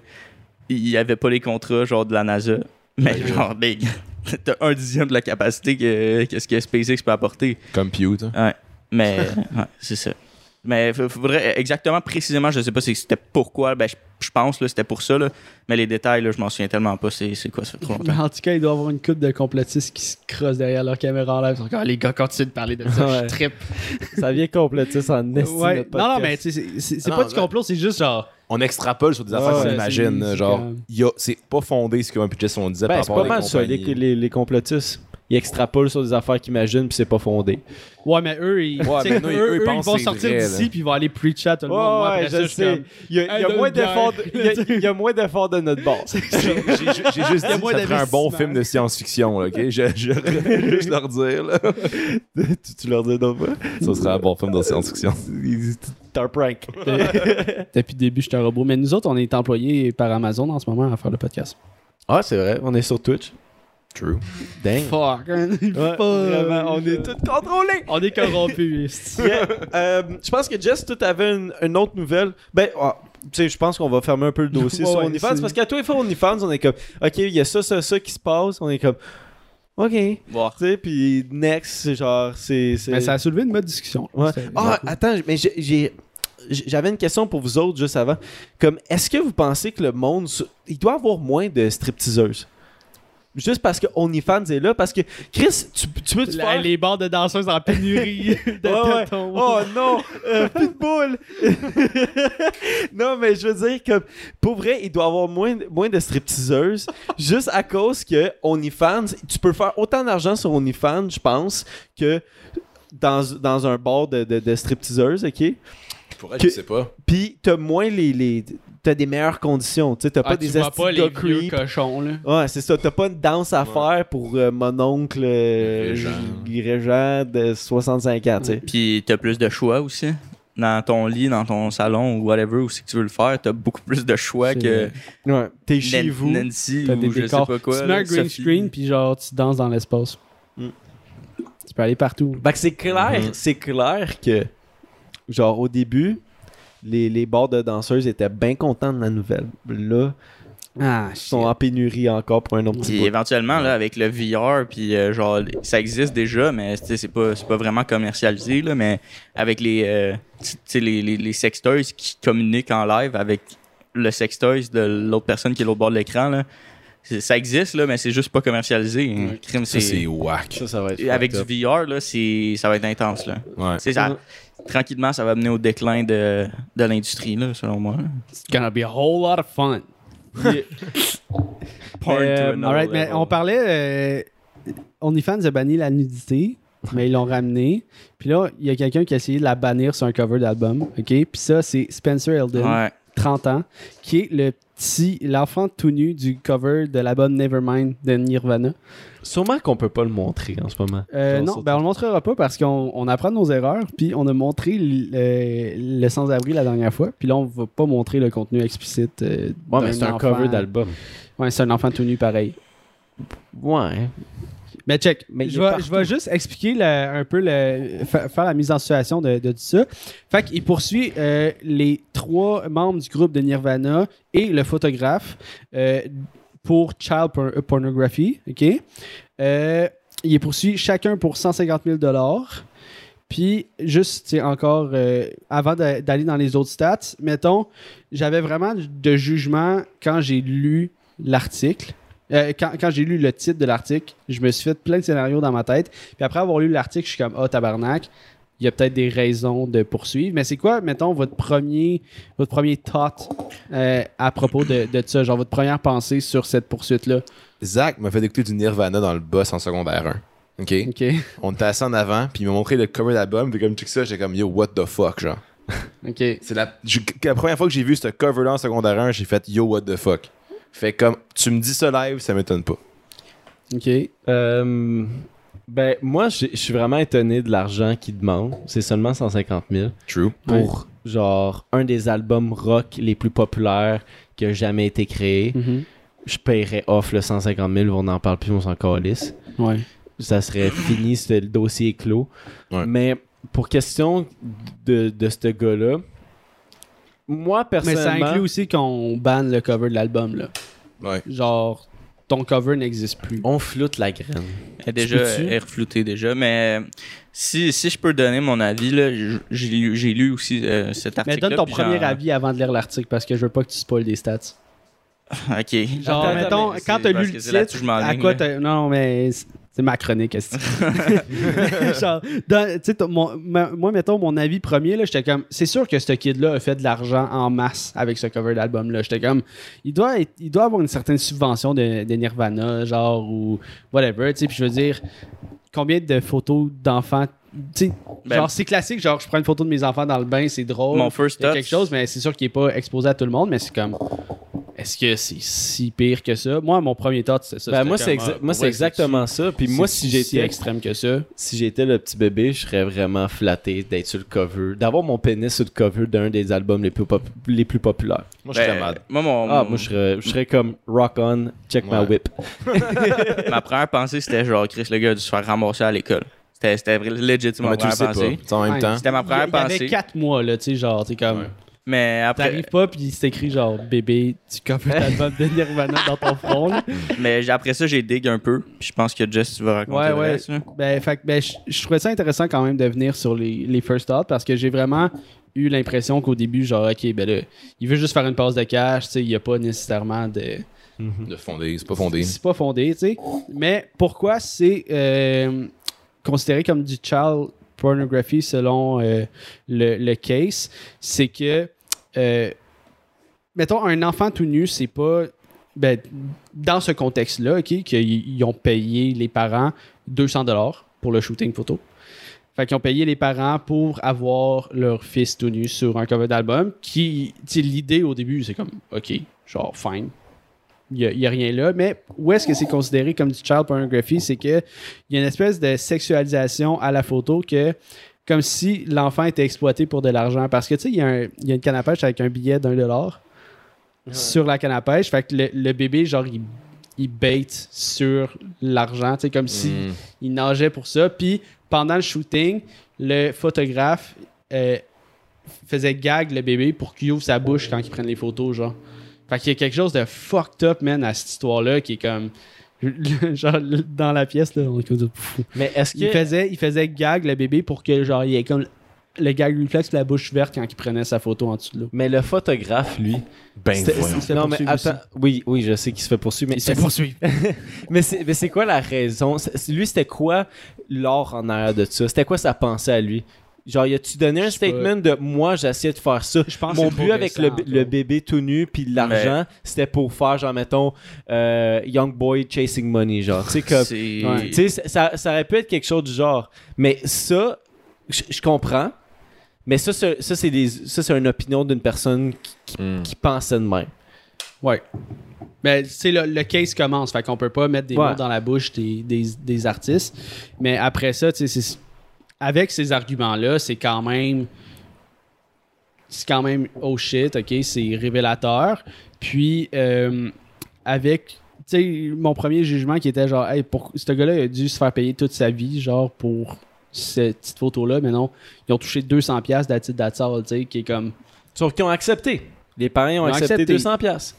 D: il avait pas les contrats genre de la NASA. Mais
B: Ouais.
D: genre, big. T'as un dixième de la capacité que, que ce que SpaceX peut apporter.
B: Compute.
D: Ouais. Mais ouais, c'est ça. Mais il faudrait exactement, précisément, je sais pas si c'était pourquoi. Ben, je, je pense que c'était pour ça. Là. Mais les détails, là, je m'en souviens tellement pas. C'est c'est quoi, ça fait trop
C: Mais
D: longtemps.
C: en tout cas, il doit y avoir une coupe de complotistes qui se crossent derrière leur caméra en live. Ils sont comme, les gars continuent de parler de ça.
A: Ouais.
C: Je trippe.
A: Ça vient complotiste en estime.
C: Ouais. Non, non, mais tu sais, c'est- c'est c'est
B: Non,
C: pas du complot, c'est juste genre.
B: On extrapole sur des affaires
A: Ouais,
B: qu'on imagine.
C: c'est
B: Genre, c'est pas fondé ce que Pitches on disait
A: Ben,
B: par
A: c'est
B: rapport
A: pas
B: à des
A: mal ça, les, les complotistes. Ils extrapolent sur des affaires qu'ils imaginent, puis c'est pas fondé.
C: Ouais, mais eux, ils,
B: Ouais, mais non,
C: eux,
B: eux, ils
C: eux, ils
B: pensent
C: vont sortir d'ici puis ils vont aller preacher à tout le monde. Moi, après ça, je suis comme,
A: Il y a, il y a moins d'efforts de, il y a- il y a moins d'efforts de notre bord.
B: J'ai juste
C: Il y a
B: dit que
C: moins
B: ça ferait un bon film de science-fiction, ok? Je, je, je juste leur dire, là.
A: tu, tu leur dis non pas?
B: Ça serait un bon film de science-fiction.
A: T'es un prank.
C: Depuis le début, je suis un robot. Mais nous autres, on est employés par Amazon en ce moment à faire le podcast.
A: Ah, c'est vrai, on est sur Twitch.
B: True.
A: Dang.
C: Fuck.
A: Ouais, vraiment, on est tous contrôlés.
C: On est corrompus.
A: Yeah. Euh, je pense que Jess, tu avais une, une autre nouvelle. Ben, ah, tu sais, je pense qu'on va fermer un peu le dossier
C: Ouais,
A: sur OnlyFans parce qu'à toi et fois OnlyFans, on est comme, ok, il y a ça, ça, ça qui se passe. On est comme, ok. Tu
D: Bon.
A: sais, puis next, c'est genre, c'est.
C: mais ça a soulevé une bonne discussion.
A: Ouais. Ah, attends, mais j'ai-. J'avais une question pour vous autres juste avant. Comme, est-ce que vous pensez que le monde. Il doit y avoir moins de stripteaseuses? Juste parce que OnlyFans est là? Parce que, Chris, tu, tu peux te
C: La-
A: faire.
C: les bars de danseuses en pénurie de
A: Ouais, ouais.
C: tétons.
A: Oh non! Euh, Pitbull! non, mais je veux dire, comme, pour vrai, il doit y avoir moins, moins de stripteaseuses juste à cause que OnlyFans, tu peux faire autant d'argent sur OnlyFans, je pense, que dans, dans un bar de, de, de stripteaseuses, OK?
B: Pour elle,
A: Que-
B: je sais pas.
A: Puis t'as moins les, les t'as des meilleures conditions. Tu sais, t'as
C: Ah,
A: pas
C: tu
A: des
C: vois pas les vieux cochons, là.
A: Ouais, c'est ça. T'as pas une danse à faire pour euh, mon oncle euh,
B: Régent.
A: De 65 ans, tu sais.
D: Puis t'as plus de choix aussi. Dans ton lit, dans ton salon ou whatever, où c'est que tu veux le faire, t'as beaucoup plus de choix que
A: Ouais. T'es chez vous.
D: Nancy
C: T'as
D: ou
C: des
D: je sais
C: décors.
D: pas quoi.
C: tu mets un green
D: Sophie.
C: screen, puis genre, tu danses dans l'espace.
A: Mm.
C: Tu peux aller partout.
A: Que c'est clair,
B: Mhm.
A: c'est clair que, genre, au début, les, les bars de danseuses étaient bien contents de la nouvelle. Là,
C: Ah,
A: ils sont en pénurie encore pour un autre petit
D: Puis
A: bout.
D: éventuellement, là, avec le VR, puis euh, genre, ça existe déjà, mais c'est pas, c'est pas vraiment commercialisé, là, mais avec les, euh, tu sais, les, les, les sextoys qui communiquent en live avec le sextoys de l'autre personne qui est à l'autre bord de l'écran, ça existe, là, mais c'est juste pas commercialisé. Crime,
B: Ça, c'est whack.
A: Ça, ça va être
D: Avec du. VR, là, c'est, ça va être intense, là.
B: Ouais.
D: Ça- tranquillement, ça va mener au déclin de, de l'industrie, là, selon moi.
C: It's gonna be a whole lot of fun.
D: To
C: euh,
D: another
C: alright, mais on parlait. euh, OnlyFans a banni la nudité, mais ils l'ont ramené. Puis là, il y a quelqu'un qui a essayé de la bannir sur un cover d'album. OK? Puis ça, c'est Spencer Elden,
D: Ouais.
C: 30 ans, qui est le petit, l'enfant tout nu du cover de l'album Nevermind de Nirvana.
A: Sûrement qu'on peut pas le montrer en ce moment.
C: Euh, non, ben on le montrera pas parce qu'on on apprend nos erreurs. Puis on a montré le, le sans-abri la dernière fois. Puis là, on va pas montrer le contenu explicite. euh,
A: Ouais, mais c'est un cover d'album.
C: Ouais, c'est un enfant tout nu pareil.
A: Ouais.
C: Mais check,
A: Mais
C: je,
A: est
C: vais,
A: partout.
C: je vais juste expliquer le- un peu, le, faire la mise en situation de, de tout ça. Fait qu'il poursuit euh, les trois membres du groupe de Nirvana et le photographe euh, pour child por- pornography. OK? Euh, il poursuit chacun pour 150 000 Puis, juste, encore, euh, avant d'a- d'aller dans les autres stats, mettons, j'avais vraiment de jugement quand j'ai lu l'article. Euh, quand quand j'ai lu le titre de l'article, je me suis fait plein de scénarios dans ma tête. Puis après avoir lu l'article, je suis comme, oh tabarnak, il y a peut-être des raisons de poursuivre. Mais c'est quoi, mettons, votre premier, votre premier thought euh, à propos de, de ça, genre votre première pensée sur cette poursuite-là?
B: Zach m'a fait écouter du Nirvana dans le boss en secondaire 1. OK?
C: OK.
B: On était assis en avant, puis il m'a montré le cover d'album, puis comme tu ça, j'étais comme yo, what the fuck, genre.
C: OK.
B: C'est la, la première fois que j'ai vu ce cover-là en secondaire 1, j'ai fait yo, what the fuck. Fait comme, tu me dis ça live, ça m'étonne pas.
C: OK.
A: Euh, ben, moi, j'ai- je suis vraiment étonné de l'argent qu'ils demandent. C'est seulement 150 000
B: True.
A: pour, genre, un des albums rock les plus populaires qui a jamais été créé.
C: Mhm.
A: Je paierais off le 150 000, on n'en parle plus, on s'en calisse.
C: Ouais.
A: Ça serait fini, c'était le dossier clos.
B: Ouais.
A: Mais pour question de, de ce gars-là, moi,
C: Mais ça
A: personnellement...
C: inclut aussi qu'on banne le cover de l'album, là.
B: Ouais.
C: Genre, ton cover n'existe plus.
A: On floute la graine.
D: Elle est déjà elle est refloutée déjà, mais si, si je peux donner mon avis, là, j'ai lu, j'ai lu aussi euh, cet
C: Mais
D: article.
C: donne ton premier avis avant de lire l'article parce que je veux pas que tu spoiles des stats.
D: Ok.
C: Genre,
A: Attends,
C: mettons,
D: mais
C: quand t'as lu le titre, à quoi t'as... Non, mais c'est ma chronique, Genre, mon- moi, mettons, mon avis premier, j'étais comme... C'est sûr que ce kid-là a fait de l'argent en masse avec ce cover d'album-là. J'étais comme... Il doit, avoir une certaine subvention de, de Nirvana, genre, ou whatever, tu sais, puis je veux dire... Combien de photos d'enfants... Tu sais,
D: Ben-
C: genre, c'est classique, genre, je prends une photo de mes enfants dans le bain, c'est drôle.
D: Mon first thought,
C: quelque chose, mais c'est sûr qu'il n'est pas exposé à tout le monde, mais c'est comme. Est-ce que c'est si pire que ça? Moi, mon premier thought, c'est ça.
A: Ben, moi, c'est
C: ah,
A: exa- moi, c'est
C: ouais,
A: exactement ça. Puis moi, si
C: si
A: j'étais
C: extrême que ça?
A: si j'étais le petit bébé, je serais vraiment flatté d'être sur le cover, d'avoir mon pénis sur le cover d'un des albums les plus, pop- les plus populaires.
B: Moi, je suis
D: ben,
B: mad.
D: Moi, mon,
A: Ah, moi, je serais, je serais comme rock on, check my whip.
D: ma première pensée, c'était genre, Chris, le gars a dû se faire ramasser à l'école. C'était, légitimement
B: Mais
D: ma
B: tu le
D: première
B: sais pas.
D: pensée.
B: Tu En même
C: Ouais.
B: temps,
D: C'était ma
C: Il y
D: première
C: avait
D: pensée.
C: 4 mois, là, tu sais, genre, t'es comme.
B: Ouais.
D: Mais après,
C: T'arrives pas, puis c'est écrit genre bébé, tu cover l'album de Nirvana dans ton front. là.
D: mais après ça, j'ai dig un peu. Puis je pense que Jess, tu vas raconter
C: Ouais,
D: le
C: ouais.
D: reste.
C: Ben, fait, que, ben, je, je trouvais ça intéressant quand même de venir sur les, les first thoughts parce que j'ai vraiment eu l'impression qu'au début, genre, ok, ben là, il veut juste faire une passe de cash, tu sais, il n'y a pas nécessairement de.
B: de fondé, c'est pas fondé.
C: C'est pas fondé, tu sais. Mais pourquoi c'est euh, considéré comme du child pornography selon euh, le, le case, c'est que, euh, mettons, un enfant tout nu, c'est pas. Ben, dans ce contexte-là, OK, qu'ils ils ont payé les parents 200 dollars pour le shooting photo. Fait qu'ils ont payé les parents pour avoir leur fils tout nu sur un cover d'album. Qui, l'idée au début, c'est comme, OK, genre, fine. Il n'y a, rien là. Mais où est-ce que c'est considéré comme du child pornography? C'est qu'il y a une espèce de sexualisation à la photo que, comme si l'enfant était exploité pour de l'argent. Parce que, tu sais, il y, a y a une canne à pêche avec un billet d'un dollar sur la canne à pêche. Fait que le, le bébé, genre, il, il bait sur l'argent. Tu sais, comme si
B: Mm.
C: il nageait pour ça. Puis pendant le shooting, le photographe euh, faisait gag le bébé pour qu'il ouvre sa bouche quand il prenne les photos, genre. Fait qu'il y a quelque chose de fucked up, man, à cette histoire-là qui est comme. genre, dans la pièce, là, on est comme.
A: Mais est-ce
C: Il
A: que.
C: faisait, il faisait gag le bébé pour que, genre, il ait comme le gag reflex la bouche verte quand il prenait sa photo en dessous de l'eau.
A: Mais le photographe, lui.
B: Ben
C: fait
A: non, mais attends. Oui, oui, je sais qu'il se fait poursuivre. Mais
C: Il se fait poursuivre.
A: Mais c'est, mais c'est quoi la raison? C'est- Lui, c'était quoi l'or en arrière de ça? C'était quoi sa pensée à lui? Genre, y a-tu donné un
C: sais
A: statement de moi, j'essaie de faire ça?
C: Je pense
A: Mon but avec le, le bébé tout nu puis l'argent, c'était pour faire, genre, mettons, euh, Young Boy Chasing Money, genre. Tu sais, comme.
C: Ouais.
A: Tu sais, ça- ça, aurait pu être quelque chose du genre. Mais ça, je comprends. Mais ça, c'est, ça, c'est, des, ça, c'est une opinion d'une personne qui, qui,
B: Mm.
A: qui pensait de même.
C: Ouais. Mais c'est le, le case commence, fait qu'on peut pas mettre des
A: Ouais.
C: mots dans la bouche des, des, des artistes. Mais après ça, tu sais, c'est- avec ces arguments-là, c'est quand même. C'est quand même oh shit, ok, c'est révélateur. Puis euh, avec. Tu sais, mon premier jugement qui était genre, hey, pour, ce gars-là il a dû se faire payer toute sa vie, genre, pour cette petite photo-là, mais non, ils ont touché 200$ piastres d'attitude d'attitude, tu sais, qui est comme.
A: Sauf qu'ils ont accepté. Les parents ont, accepté,
C: accepté.
A: 200 pièces.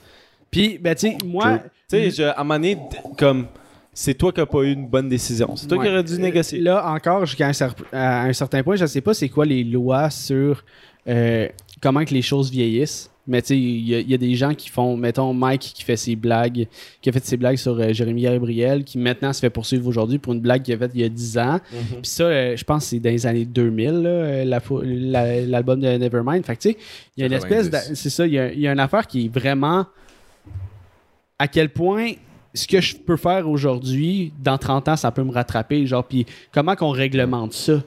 C: Puis, ben, tu sais, moi.
A: Tu sais, à un moment donné, comme, c'est toi qui n'as pas eu une bonne décision. C'est toi qui aurais dû négocier.
C: Là, encore, jusqu'à un, cer- à un certain point, je sais pas c'est quoi les lois sur euh, comment que les choses vieillissent. Mais tu sais, il y, a- il y a des gens qui font, mettons, Mike qui fait ses blagues, qui a fait ses blagues sur euh, Jérémy Gabriel, qui maintenant se fait poursuivre aujourd'hui pour une blague qu'il a faite il y a 10 ans.
A: Mhm.
C: Puis ça, euh, je pense que c'est dans les années 2000, là, euh, la fo- la- l'album de Nevermind. Fait que tu sais, il y a une espèce
B: 90.
C: de. C'est ça, il y y a une affaire qui est vraiment. À quel point ce que je peux faire aujourd'hui, dans 30 ans, ça peut me rattraper. Genre, puis comment qu'on réglemente ça,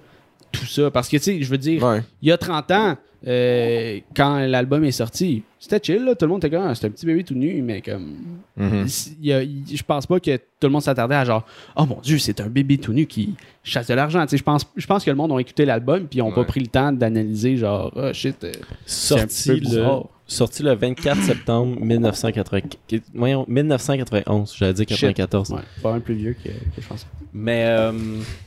C: tout ça? Parce que, tu sais, je veux dire,
B: Ouais.
C: il y a 30 ans, euh, quand l'album est sorti, c'était chill, là. Tout le monde était comme, Ah, c'est un petit bébé tout nu, mais comme.
B: Mhm.
C: y a- je pense pas que tout le monde s'attardait à genre, oh mon dieu, c'est un bébé tout nu qui chasse de l'argent. Tu sais, je pense, je pense que le monde a écouté l'album puis ils ont pas pris le temps d'analyser, genre, oh shit. euh,
A: Sorti le. Sorti le 24 septembre 1980 voyons, 1991, j'allais dire
C: Shit.
A: 94.
C: Ouais, pas un plus vieux que, que je pense.
A: Mais euh,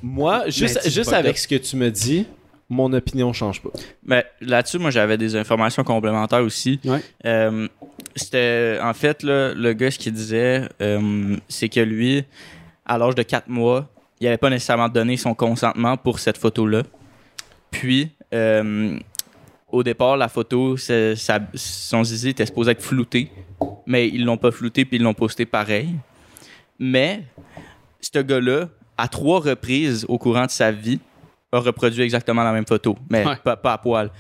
A: moi, juste, juste avec
C: top.
A: ce que tu me dis, mon opinion change pas.
D: Mais là-dessus, moi, j'avais des informations complémentaires aussi.
C: Ouais.
D: Euh, c'était, en fait, là, le gars, ce qu'il disait, euh, c'est que lui, à l'âge de 4 mois, il n'avait pas nécessairement donné son consentement pour cette photo-là. Puis, euh, au départ, la photo, ça- son zizi était supposé être flouté, mais ils l'ont pas flouté puis ils l'ont posté pareil. Mais, ce gars-là, à trois reprises au courant de sa vie, a reproduit exactement la même photo, mais
C: Ouais.
D: pas, pas à poil.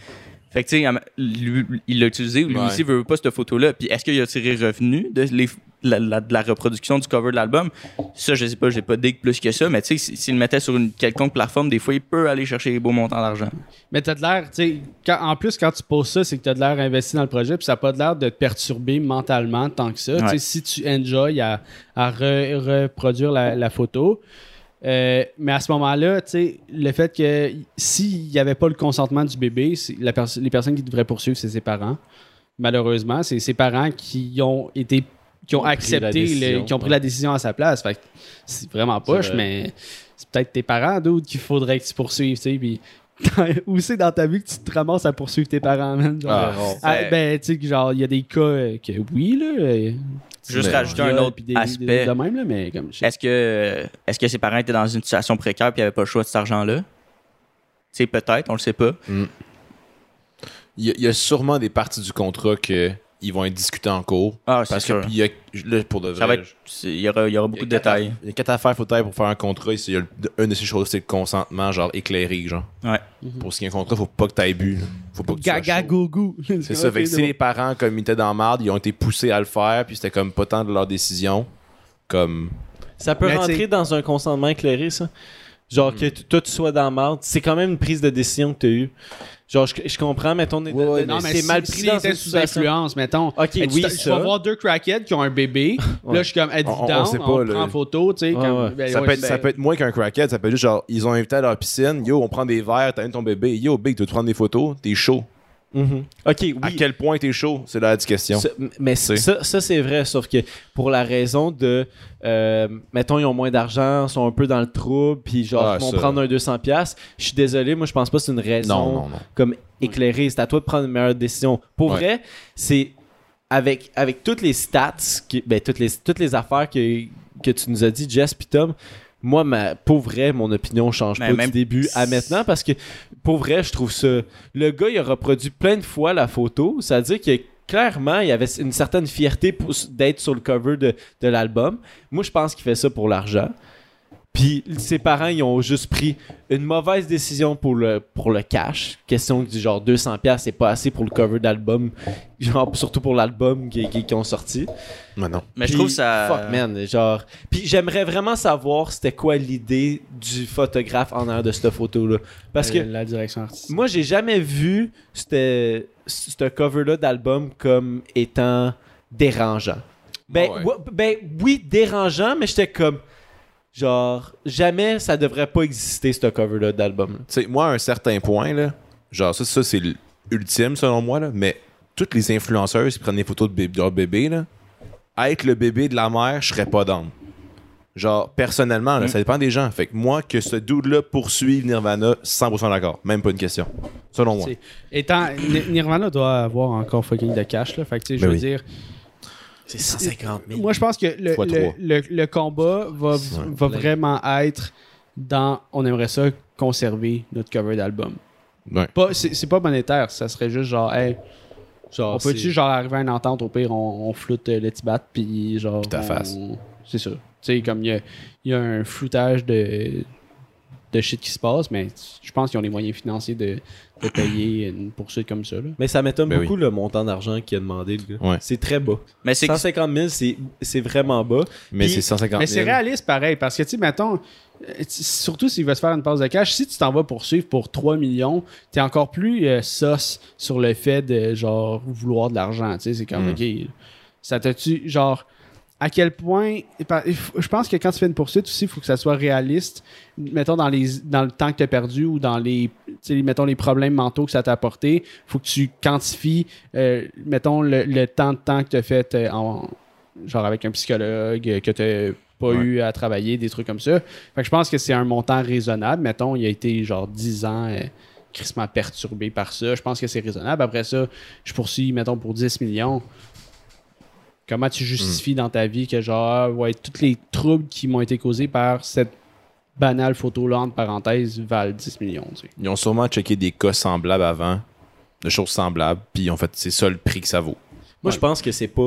D: Fait que, tu sais, il l'a utilisé, lui
B: Ouais.
D: aussi veut pas cette photo-là. Puis est-ce qu'il a tiré revenu de, les- la, la- de la reproduction du cover de l'album? Ça, je sais pas, j'ai pas dig plus que ça, mais tu sais, s'il le mettait sur une quelconque plateforme, des fois, il peut aller chercher des beaux montants d'argent.
C: Mais t'as de l'air, tu sais, en plus, quand tu poses ça, c'est que t'as de l'air investi dans le projet, puis ça n'a pas de l'air de te perturber mentalement tant que ça. Tu sais,
D: Ouais.
C: si tu enjoy à, à re- reproduire la, la photo. Euh, mais à ce moment-là, tu sais, le fait que s'il n'y avait pas le consentement du bébé, c'est la pers- les personnes qui devraient poursuivre, c'est ses parents. Malheureusement, c'est ses parents qui ont été qui ont accepté, le- qui ont pris
A: ouais.
C: la décision à sa place. Fait que c'est vraiment poche,
A: vrai.
C: mais c'est peut-être tes parents, d'autres, qu'il faudrait que tu poursuives, tu sais. Puis où c'est dans ta vie que tu te ramasses à poursuivre tes parents, man? Genre,
B: Ah,
C: ah, ben, tu sais, genre, il y a des cas euh, que oui, là. euh,
D: Juste
B: Mais-
D: rajouter un autre
C: puis des-
D: aspect.
C: des- de même, là, mais comme
D: Est-ce que, est-ce que ses parents étaient dans une situation précaire et n'avaient pas le choix de cet argent-là? Tu sais, peut-être, on le sait pas.
B: Il y, a- il y a sûrement des parties du contrat que ils vont être discutés en cours.
D: Ah, c'est
B: Parce
D: sûr.
B: que puis il y a, là, pour de vrai,
D: il y aura, il y aura
B: y a
D: beaucoup de
B: quatre
D: détails.
B: Il y a quatre affaires faut faire pour faire un contrat. Il y a une de ces choses, c'est le consentement, genre éclairé, genre.
D: Ouais.
B: Pour signer un contrat, faut pas que tu aies bu. là. Faut pas que
C: Gaga gougou.
B: C'est ça. Fait que si les parents, comme ils étaient dans la marde, ils ont été poussés à le faire, puis c'était comme pas tant de leur décision. Comme.
A: Ça peut
C: Mais
A: rentrer dans un consentement éclairé, ça? Genre que t- toi tu sois dans la marde, c'est quand même une prise de décision que tu as eue. Genre, je, je comprends, mettons,
B: Ouais, ouais,
C: Non, mais
A: c'est
C: si-
A: mal pris
C: si
A: dans
C: était
A: une
C: sous influence, mettons.
A: Ok,
C: Hey,
A: oui,
C: tu, tu
A: ça.
C: vas voir deux crackheads qui ont un bébé.
A: Ouais.
C: Là, je suis comme, êtes-vous
B: On- on
C: down? On,
B: pas, là.
C: prend en photo, tu sais. Comme-
A: ouais.
C: ben,
B: Ça,
C: ouais,
B: peut être,
C: ben,
B: ça peut être moins qu'un crackhead, ça peut être juste genre, ils ont invité à leur piscine, yo, on prend des verres, t'as ton bébé, yo, big, tu veux te prendre des photos, t'es chaud.
A: Mhm. Ok, oui.
B: À quel point t'es chaud, c'est la question.
A: Mais ça, ça c'est vrai, sauf que pour la raison de, euh, mettons, ils ont moins d'argent, sont un peu dans le trouble, puis genre,
B: Ah,
A: ils vont
B: ça.
A: prendre un 200$. Je suis désolé, moi, je pense pas que c'est une raison
B: Non, non, non.
A: comme éclairée. C'est à toi de prendre une meilleure décision. Pour
B: Ouais.
A: vrai, c'est avec, avec toutes les stats, qui, ben, toutes, les, toutes les affaires que, que tu nous as dit, Jess puis Tom, moi, ma, pour vrai, mon opinion change
D: Mais
A: pas
D: même-
A: du début à maintenant parce que, pour vrai, je trouve ça. Le gars, il a reproduit plein de fois la photo. C'est-à-dire que clairement, il y avait une certaine fierté d'être sur le cover de, de l'album. Moi, je pense qu'il fait ça pour l'argent. Puis ses parents, ils ont juste pris une mauvaise décision pour le, pour le cash. Question du genre 200$, c'est pas assez pour le cover d'album. Genre, surtout pour l'album qui, qui- qui ont sorti.
B: Mais non.
D: Mais je trouve ça.
A: Fuck, man. Genre. Puis j'aimerais vraiment savoir c'était quoi l'idée du photographe en arrière de cette photo-là. Parce que
C: La direction artistique.
A: moi, j'ai jamais vu cette- ce cover-là d'album comme étant dérangeant. Ben,
B: ouais,
A: ben oui, dérangeant, mais j'étais comme. Genre, jamais ça devrait pas exister, ce cover-là d'album.
B: Tu sais, moi, à un certain point, là, genre, ça, ça c'est l'ultime selon moi, là, mais toutes les influenceuses qui prennent des photos de, bébé, de leur bébé, là, être le bébé de la mère, je serais pas down. Genre, personnellement, là, ça dépend des gens. Fait que moi, que ce dude-là poursuive Nirvana, 100% d'accord. Même pas une question. Selon moi.
C: Étant, Ni- Nirvana doit avoir encore fucking de cash, là. Fait que, tu sais, je
B: Ben
C: veux
B: oui.
C: dire,
A: C'est 150 000.
C: moi, je pense que le, le,
B: trois.
C: le- le combat va, va vraiment être dans on aimerait ça conserver notre cover d'album.
B: Ouais.
C: Pas, c'est, c'est pas monétaire, ça serait juste genre, hey,
A: Genre,
C: on peut-tu genre arriver à une entente, au pire, on, on floute euh, le Tibet, puis genre.
B: ta
C: on-
B: face.
C: C'est ça. Tu sais, comme il y a, il y a un floutage de, de shit qui se passe, mais je pense qu'ils ont les moyens financiers de, de payer une poursuite comme ça. Là.
A: Mais ça m'étonne
B: Ben
A: beaucoup le montant d'argent qu'il a demandé.
B: Ouais.
A: C'est très bas.
D: Mais c'est que-
A: 150 000, c'est- c'est vraiment bas.
B: Mais c'est 150
C: Mais
B: 000.
C: c'est réaliste pareil, parce que, tu sais, mettons, euh, surtout s'il va se faire une passe de cash, si tu t'en vas poursuivre pour 3 millions, t'es encore plus euh, sauce sur le fait de, genre, vouloir de l'argent, tu sais, c'est comme,
B: Mm.
C: ok, ça te-tu, genre, à quel point, je pense que quand tu fais une poursuite aussi, il faut que ça soit réaliste, mettons, dans, les, dans le temps que tu as perdu ou dans les, mettons, les problèmes mentaux que ça t'a apporté, faut que tu quantifies, euh, mettons, le, le temps de temps que tu as fait euh, en, genre avec un psychologue, euh, que tu n'as pas
B: Ouais.
C: eu à travailler, des trucs comme ça. Fait que je pense que c'est un montant raisonnable. Mettons, il a été genre 10 ans euh, crissement perturbé par ça. Je pense que c'est raisonnable. Après ça, je poursuis, mettons, pour 10 millions. Comment tu justifies dans ta vie que genre, ah, ouais, tous les troubles qui m'ont été causés par cette banale photo-là, entre parenthèses, valent 10 millions, tu sais.
B: Ils ont sûrement checké des cas semblables avant, de choses semblables, puis ils ont fait c'est ça le prix que ça vaut.
A: Moi,
C: Ouais.
A: je pense que c'est pas.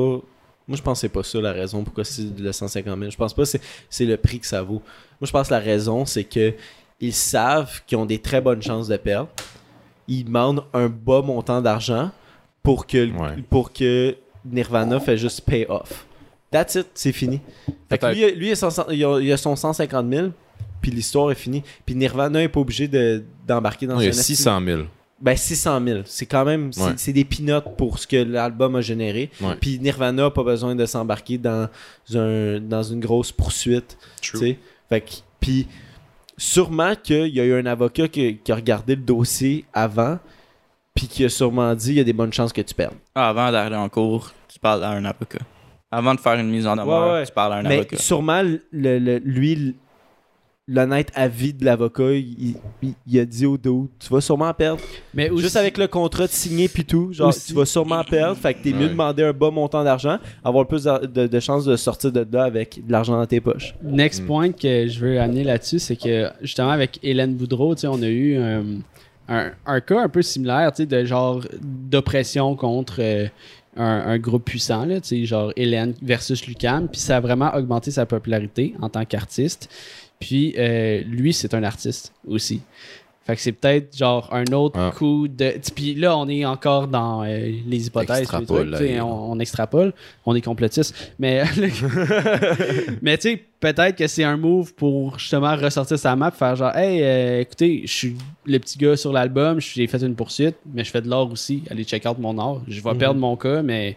A: Moi, je pense que c'est pas ça la raison pourquoi c'est le 150 000. Je pense pas que c'est- c'est le prix que ça vaut. Moi, je pense que la raison, c'est que ils savent qu'ils ont des très bonnes chances de perdre. Ils demandent un bas montant d'argent pour que,
B: Ouais.
A: pour que Nirvana fait juste pay off. That's it, c'est fini. Fait que lui, lui, il a son- il a, il a son 150 000, puis l'histoire est finie. Puis Nirvana est pas obligé de- d'embarquer dans
B: il y a
A: un
B: 600 000.
A: ben 600 000. C'est quand même c'est
B: Ouais.
A: c'est des peanuts pour ce que l'album a généré.
B: Ouais.
A: Puis Nirvana a pas besoin de s'embarquer dans un dans une grosse poursuite. sais. Fait que puis sûrement qu'il y a eu un avocat qui, qui a regardé le dossier avant puis qui a sûrement dit il y a des bonnes chances que tu perdes.
D: Ah, avant d'aller en cours, tu parles à un avocat. Avant de faire une mise en demeure,
A: Ouais, ouais.
D: tu parles à un
A: Mais
D: avocat.
A: sûrement le, le- lui l'honnête avis de l'avocat, il, il- il a dit au dos, tu vas sûrement perdre.
C: Mais
A: Juste avec le contrat de signé puis tout, genre
C: Aussi-
A: tu vas sûrement perdre, fait que t'es mieux
B: Ouais.
A: de demander un bas montant d'argent, avoir plus de, de- de chances de sortir de là avec de l'argent dans tes poches.
C: Next
B: Mm.
C: point que je veux amener là-dessus, c'est que justement avec Hélène Boudreau, tu sais, on a eu euh, un, cas un peu similaire, tu sais, de genre d'oppression contre euh, un, un groupe puissant, là, tu sais, genre Hélène versus Lucam, puis ça a vraiment augmenté sa popularité en tant qu'artiste. Puis euh, lui, c'est un artiste aussi. Fait que c'est peut-être genre un autre
B: Ah.
C: coup de. Puis là, on est encore dans euh, les hypothèses. les trucs,
B: là,
C: on, on extrapole, on est complotiste. Mais, mais tu sais, peut-être que c'est un move pour justement ressortir sa map, faire genre, hey, euh, écoutez, je suis le petit gars sur l'album, j'ai fait une poursuite, mais je fais de l'or aussi. Allez check out mon or. Je vais
A: Mhm.
C: perdre mon cas, mais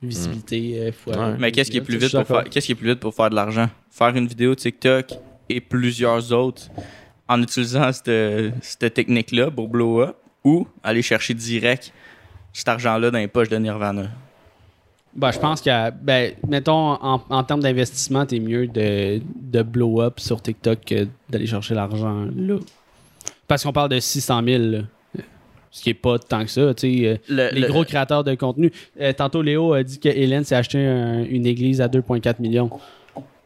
C: visibilité euh, fois.
B: Ouais.
D: Mais qu'est-ce qui est plus vite pour faire qu'est-ce qui est plus vite pour faire de l'argent? Faire une vidéo TikTok et plusieurs autres en utilisant cette, cette technique-là pour blow up ou aller chercher direct cet argent-là dans les poches de Nirvana?
C: Ben, je pense que, ben, mettons, en, en termes d'investissement, t'es mieux de, de blow up sur TikTok que d'aller chercher l'argent là. Parce qu'on parle de 600 000, là. ce qui est pas tant que ça. tu sais. euh,
D: Le-
C: les
D: le-
C: gros créateurs de contenu. Euh, tantôt, Léo a dit que Hélène s'est acheté un- une église à 2,4 millions.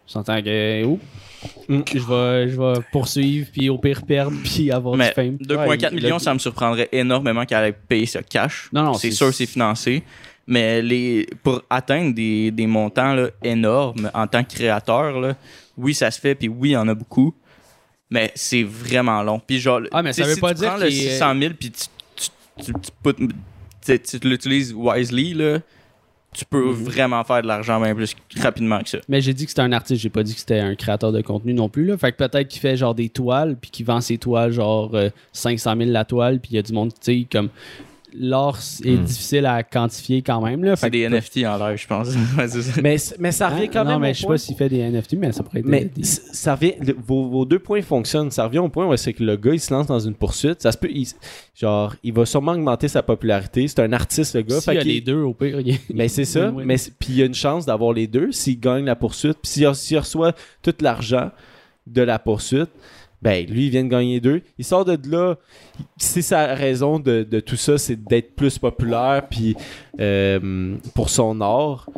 C: J'entends que. oh,
A: Mm.
C: je, vais, je vais poursuivre, puis au pire perdre, puis avoir
D: Mais
C: du fame.
D: 2,4
A: Ouais, il-
D: millions,
A: il-
D: ça me surprendrait énormément qu'elle ait payé ce cash.
C: Non, non,
D: c'est sûr, c'est financé. Mais les, pour atteindre des, des montants là, énormes en tant que créateur, là, oui, ça se fait, puis oui, il y en a beaucoup. Mais c'est vraiment long. Puis genre,
C: Ah, mais ça veut
D: si
C: pas
D: tu
C: dire
D: prends le
C: qu'il est-
D: 600 000 puis tu, tu, tu- tu l'utilises wisely, là, tu peux
C: Mhm.
D: vraiment faire de l'argent bien plus rapidement que ça.
C: Mais j'ai dit que c'était un artiste, j'ai pas dit que c'était un créateur de contenu non plus. Là. Fait que peut-être qu'il fait genre des toiles, puis qu'il vend ses toiles genre euh, 500 000 la toile, puis il y a du monde, tu sais, comme. L'or est
B: Hmm.
C: difficile à quantifier quand même. Là.
D: C'est
C: Fait
D: des
C: que-
D: NFT en live, je pense.
A: Mais, mais ça revient quand
C: Hein?
A: même.
C: Non, mais
A: au
C: je sais
A: point-
C: pas s'il fait des NFT, mais ça pourrait être
A: Mais
C: des-
A: ça revient, le- vos, vos deux points fonctionnent. Ça revient au point où c'est que le gars, il se lance dans une poursuite. Ça se peut, il- genre, il va sûrement augmenter sa popularité. C'est un artiste, le gars.
C: S'il y a
A: qu'il-
C: les deux, au pire. il-
A: Mais c'est ça. Mais puis il y a une chance d'avoir les deux s'il gagne la poursuite. Puis s'il reçoit tout l'argent de la poursuite, ben lui, il vient de gagner deux. Il sort de là. C'est sa raison de, de tout ça, c'est d'être plus populaire. Puis euh, pour son art,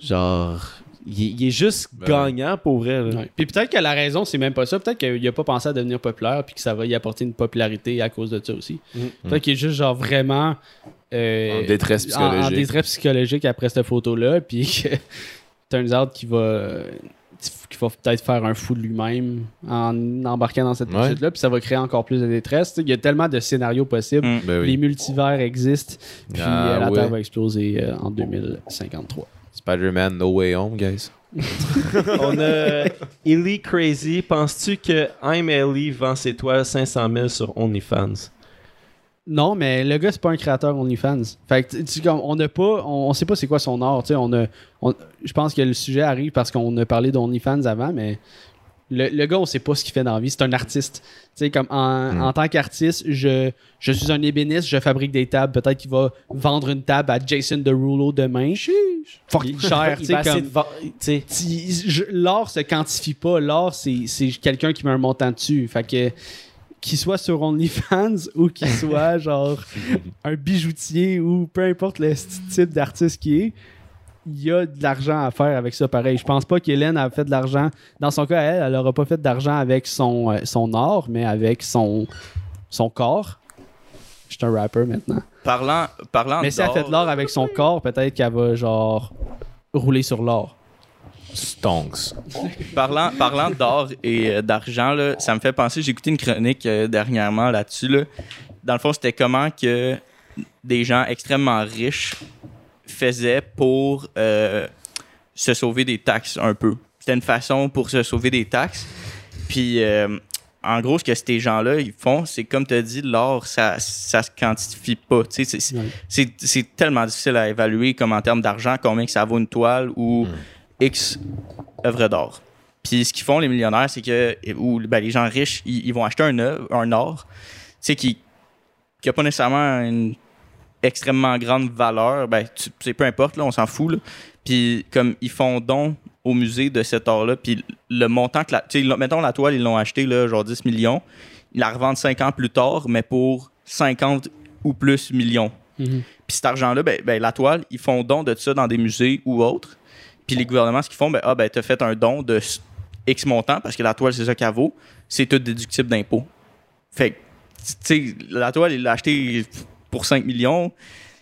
A: genre, il, il est juste
B: Ben
A: gagnant pour vrai. là.
C: Ouais. Puis peut-être que la raison, c'est même pas ça. Peut-être qu'il a pas pensé à devenir populaire, puis que ça va y apporter une popularité à cause de ça aussi.
A: Mm.
C: Peut-être qu'il est juste genre vraiment. euh,
B: En détresse
C: en- En,
B: psychologique.
C: détresse psychologique après cette photo-là, puis que turns out qu'il va, qu'il va peut-être faire un fou de lui-même en embarquant dans cette
B: Ouais.
C: poursuite-là, puis ça va créer encore plus de détresse. Il y a tellement de scénarios possibles.
D: Mm.
B: Ben oui.
C: Les multivers existent, puis
B: Ah
C: euh, la. Terre va exploser euh, en 2053.
B: Spider-Man No Way Home, guys.
A: On a Ellie Crazy. Penses-tu que I'm Ellie vend ses toiles 500 000 sur OnlyFans?
C: Non, mais le gars, c'est pas un créateur OnlyFans. Fait que, tu- comme, on n'a pas, on, on sait pas c'est quoi son art. tu sais, On a, on- je pense que le sujet arrive parce qu'on a parlé d'OnlyFans avant, mais le, le gars, on sait pas ce qu'il fait dans la vie. C'est un artiste. Tu sais, comme en,
B: Hmm.
C: en tant qu'artiste, je, je suis un ébéniste, je fabrique des tables. Peut-être qu'il va vendre une table à Jason Derulo demain. Fucking cher. l'art se quantifie pas. L'art, c'est, c'est quelqu'un qui met un montant dessus. Fait que qu'il soit sur OnlyFans ou qu'il soit genre un bijoutier ou peu importe le type d'artiste qui est, il y a de l'argent à faire avec ça pareil. Je pense pas qu'Hélène a fait de l'argent. Dans son cas, elle, elle aura pas fait d'argent avec son, euh, son art, mais avec son, son corps. Je suis un rapper maintenant.
D: Parlant, parlant
C: Mais si elle fait de l'art avec son corps, peut-être qu'elle va genre rouler sur l'or.
B: Stonks.
D: Parlant, parlant d'or et euh, d'argent, là, ça me fait penser, j'ai écouté une chronique euh, dernièrement là-dessus. Là. Dans le fond, c'était comment que des gens extrêmement riches faisaient pour euh, se sauver des taxes un peu. C'était une façon pour se sauver des taxes. Puis, euh, en gros, ce que ces gens-là, ils font, c'est comme tu as dit, l'or, ça, ça se quantifie pas. Tu sais, c'est- c'est-
C: Ouais.
D: c'est c'est tellement difficile à évaluer comme en termes d'argent, combien que ça vaut une toile ou X œuvre d'art. Puis ce qu'ils font les millionnaires, c'est que ou ben, les gens riches, ils, ils vont acheter un œuvre, un art, tu sais qui qui a pas nécessairement une extrêmement grande valeur, ben tu- c'est peu importe là, on s'en fout là. Puis comme ils font don au musée de cet art-là, puis le montant que la, tu sais, là, mettons la toile ils l'ont acheté là, genre 10 millions, ils la revendent 5 ans plus tard, mais pour 50 ou plus millions.
C: Mhm.
D: Puis cet argent-là, ben, ben, la toile, ils font don de ça dans des musées ou autres. Puis les gouvernements, ce qu'ils font, ben, ah, ben, t'as fait un don de X montant parce que la toile, c'est ça qu'elle vaut. C'est tout déductible d'impôts. Fait que, tu sais, la toile, il l'a acheté pour 5 millions.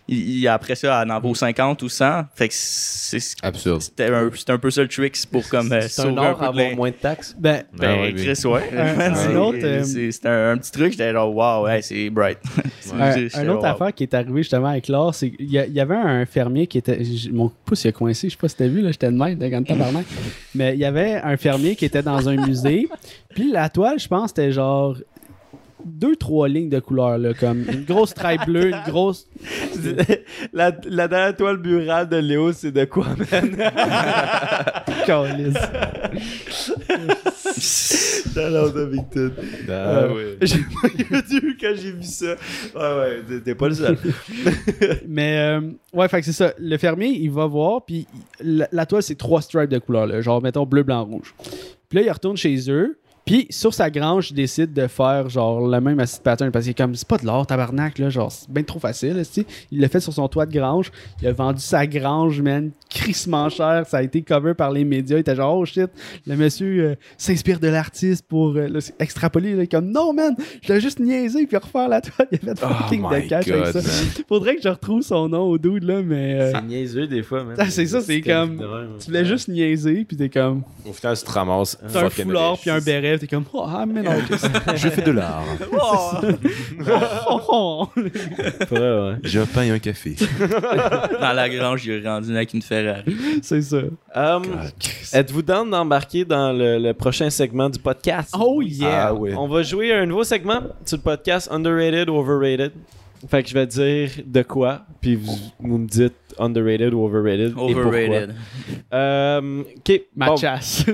D: Il, il- après ça, elle en vaut 50 ou 100. Fait que c'est
B: Absurde.
D: c'était un, c'était un peu ça le trick pour comme euh,
A: C'est
D: sauver
A: un
D: peu
A: avoir moins de taxes.
C: Ben,
D: Ben,
B: Ah oui.
D: Chris, ouais.
C: Autre, euh,
D: c'est- C'était un, un petit truc, j'étais genre, wow, ouais, c'est bright.
C: un,
D: J'étais
C: un autre
D: wow.
C: affaire qui est arrivé justement avec l'or, c'est qu'il y, a- il y avait un fermier qui était. Mon pouce il a coincé, je sais pas si t'as vu, là, j'étais de même, tabarnak. Mais il y avait un fermier qui était dans un musée. Puis la toile, je pense, c'était genre deux, trois lignes de couleur, là, comme une grosse stripe bleue, une grosse.
A: la, la dernière toile murale de Léo, c'est de quoi, man? Dans de Victor.
B: Ah, ouais.
A: J'ai pas cru quand j'ai vu ça. Ouais, ouais, t'es- pas le seul.
C: Mais euh, ouais, fait que c'est ça. Le fermier, il va voir, puis la, la toile, c'est trois stripes de couleur, là, genre mettons bleu, blanc, rouge. Puis là, il retourne chez eux, puis sur sa grange, il décide de faire genre le même acid pattern parce que comme c'est pas de l'or, tabarnak, là, genre c'est bien trop facile. Il l'a fait sur son toit de grange, il a vendu sa grange, man, crissement cher. Ça a été cover par les médias. Il était genre, oh shit, le monsieur euh, s'inspire de l'artiste pour euh, là, extrapoler. Là, comme non, man, je l'ai juste niaisé puis refaire la toile. Il a fait
B: Oh
C: fucking
B: my
C: de cash avec
B: God,
C: ça.
B: man.
C: Faudrait que je retrouve son nom au dude, là, mais. euh,
A: C'est niaiseux des fois, man.
C: Ah, c'est ça, c'est comme- tu voulais juste niaiser, puis t'es comme.
B: Au final, tu te ramasses.
C: Un foulard, puis un béret, t'es comme. Oh, ah, mais non, qu'est-ce que
B: Je fais de l'art.
C: oh, oh.
A: Ouais, ouais.
B: Je paye un café.
D: Dans la grange, il est rendu avec une Ferrari.
C: C'est ça.
A: Um, Êtes-vous down d'embarquer dans le, le prochain segment du podcast?
C: Oh, yeah.
B: Ah ouais.
A: On va jouer un nouveau segment sur le podcast Underrated ou Overrated. Fait que je vais dire de quoi, puis vous, vous me dites underrated ou overrated. et pourquoi.
D: Overrated.
A: Euh, ok,
C: Ma
A: bon.
C: chasse.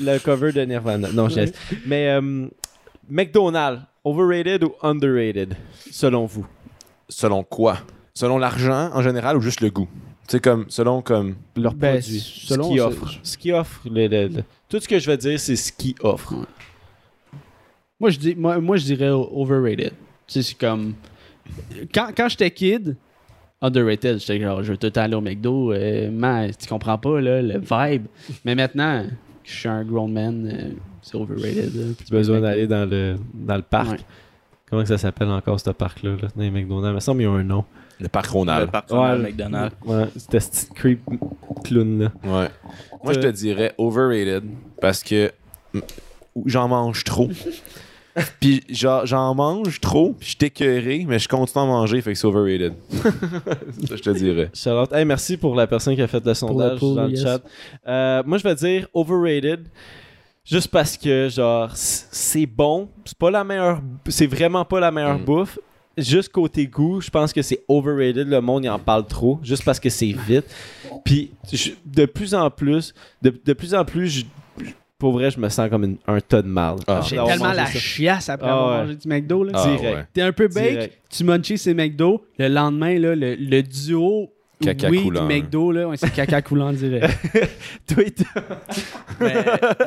C: le
A: cover de Nirvana. Non, je laisse. Mais euh, McDonald's, overrated ou underrated, selon vous?
B: Selon quoi? Selon l'argent en général ou juste le goût? Tu sais, comme, selon comme.
A: Leurs
C: Ben,
A: produits.
C: selon-
A: ce qu'ils
C: c'est-
A: offrent. Ce qu'ils offrent. le- le- le- Tout ce que je veux dire, c'est ce qu'ils offrent.
C: Moi, je dis, moi, moi, je dirais overrated. Tu sais, c'est comme. Quand, quand j'étais kid, underrated, j'étais genre, je veux tout le temps aller au McDo. euh, man, tu comprends pas, là, le vibe. Mais maintenant, que je suis un grown man, euh, c'est overrated. là.
A: Tu as besoin d'aller dans le, dans le parc.
C: Ouais.
A: Comment que ça s'appelle encore, ce parc-là? Là, dans les McDonald's? Il me semble qu'il y a un nom.
B: Le parc
D: Le
B: Ronald.
D: parc Ronald
A: Ouais.
D: McDonald's.
A: Ouais, c'était ce petit creep clown-là.
B: Ouais. Moi, je te dirais overrated parce que j'en mange trop. puis genre, j'en mange trop, puis je suis écœuré, mais je continue à manger, fait que c'est overrated. ça, je te dirais.
A: Charlotte, hey, merci pour la personne qui a fait le sondage dans le
C: yes.
A: chat. Euh, moi, je vais dire overrated. Juste parce que, genre, c'est bon. C'est pas la meilleure. C'est vraiment pas la meilleure
B: Mm.
A: bouffe. Juste côté goût, je pense que c'est overrated. Le monde, il en parle trop. Juste parce que c'est vite. Puis, je- de plus en plus, de, de plus en plus, je- pour vrai, je me sens comme une- un tas de marde.
B: Ah.
C: J'ai tellement la
A: ça.
C: chiasse après
A: Ah
C: avoir
A: ouais.
C: mangé du McDo. Là.
B: Ah,
A: Direct.
B: ouais.
C: T'es un peu bake,
A: Direct.
C: tu munchies ces McDo? Le lendemain, là, le, le duo
B: Caca
C: oui
B: coulant.
C: McDo, là, ouais, c'est caca coulant direct.
A: Toi, t'es-
D: Mais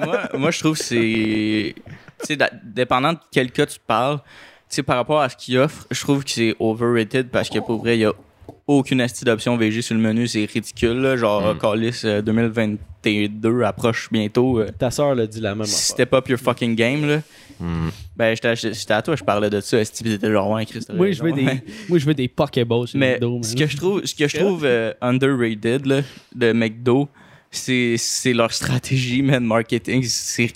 D: moi, moi, je trouve que c'est. Tu sais, da- dépendant de quel cas tu parles, tu sais, par rapport à ce qu'il offre, je trouve que c'est overrated parce que pour vrai, il y a aucune astuce d'option VG sur le menu, c'est ridicule. là. Genre,
B: Mm.
D: Callis euh, 2022 approche bientôt. euh,
A: ta soeur l'a dit la même.
D: Step up your fucking game, là.
B: Hmm.
D: Ben, j'étais à toi, je parlais de ça. Est-ce que t'étais genre, ouais, Christ,
C: moi, je veux des, moi, je veux des Pokeballs sur
D: Mais
C: McDo. man.
D: ce que je trouve, ce que je trouve euh, underrated là, de McDo, c'est c'est leur stratégie, man, marketing. C'est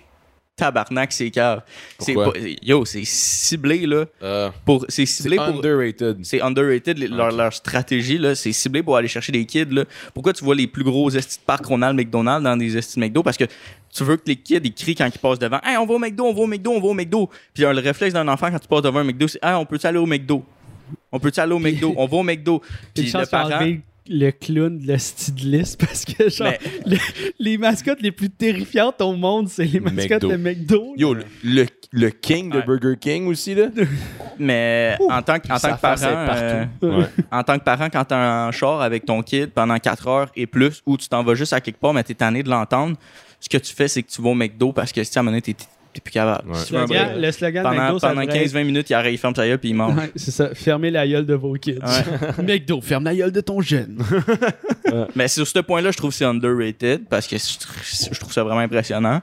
D: tabarnak, c'est cave. C'est
B: Pourquoi?
D: Yo, c'est ciblé, là.
B: Euh,
D: Pour, c'est
B: c'est
D: ciblé pour.
B: underrated.
D: C'est underrated, leur, leur stratégie, là, c'est ciblé pour aller chercher des kids. Là. Pourquoi tu vois les plus gros estis de parc Ronald McDonald dans des estis de McDo? Parce que tu veux que les kids ils crient quand ils passent devant Hey, on va au McDo, on va au McDo, on va au McDo. Puis le réflexe d'un enfant quand tu passes devant un McDo, c'est Hey, on peut-tu aller au McDo? On peut-tu aller au McDo? On va au McDo.
C: Puis
D: Puis le parent.
C: Le clown de la styliste parce que genre
D: Mais-
C: le- les mascottes les plus terrifiantes au monde c'est les mascottes
B: McDo.
C: de McDo.
B: Yo, le, le, le king de
D: Ouais.
B: Burger King aussi, là.
D: Mais en tant que, en tant que parent, euh,
B: Ouais.
D: en tant que parent, quand t'as un char avec ton kid pendant 4 heures et plus, ou tu t'en vas juste à quelque part, mais t'es tanné de l'entendre, ce que tu fais, c'est que tu vas au McDo parce que si à un moment donné, t'es t'es plus capable.
B: Ouais.
C: Slogan- le slogan de
D: pendant
C: McDo ça
D: pendant
C: devrait être-
D: 15-20 minutes, il arrête, il ferme sa gueule puis il mange.
C: Ouais, c'est ça, fermez la gueule de vos kids.
D: Ouais.
C: McDo, ferme la gueule de ton jeune.
D: Mais sur ce point-là, je trouve que c'est underrated parce que je trouve ça vraiment impressionnant.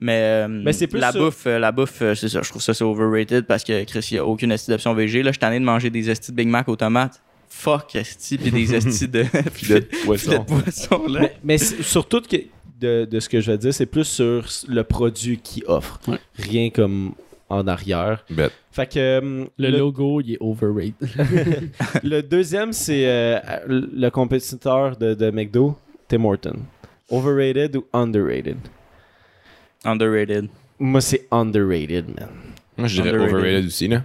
D: Mais, euh,
A: Mais c'est plus
D: la
A: sur-
D: bouffe, euh, la bouffe, euh, c'est ça. Je trouve ça c'est overrated parce que Chris, il n'y a aucune esti d'option VG. Là, je suis tanné de manger des estis de Big Mac aux tomates. Fuck, esti, puis des estis de
B: poisson.
D: là.
A: Mais, mais c'est- sur tout que- de, de ce que je vais dire, c'est plus sur le produit qu'il offre.
C: Ouais.
A: Rien comme en arrière. Fait que euh,
C: Le,
A: le,
C: logo, il est overrated.
A: le deuxième, c'est euh, le compétiteur de, de McDo, Tim Horton. Overrated ou underrated?
D: Underrated.
A: Moi, c'est underrated, man.
B: Moi, je dirais
D: Underrated.
B: overrated aussi, là.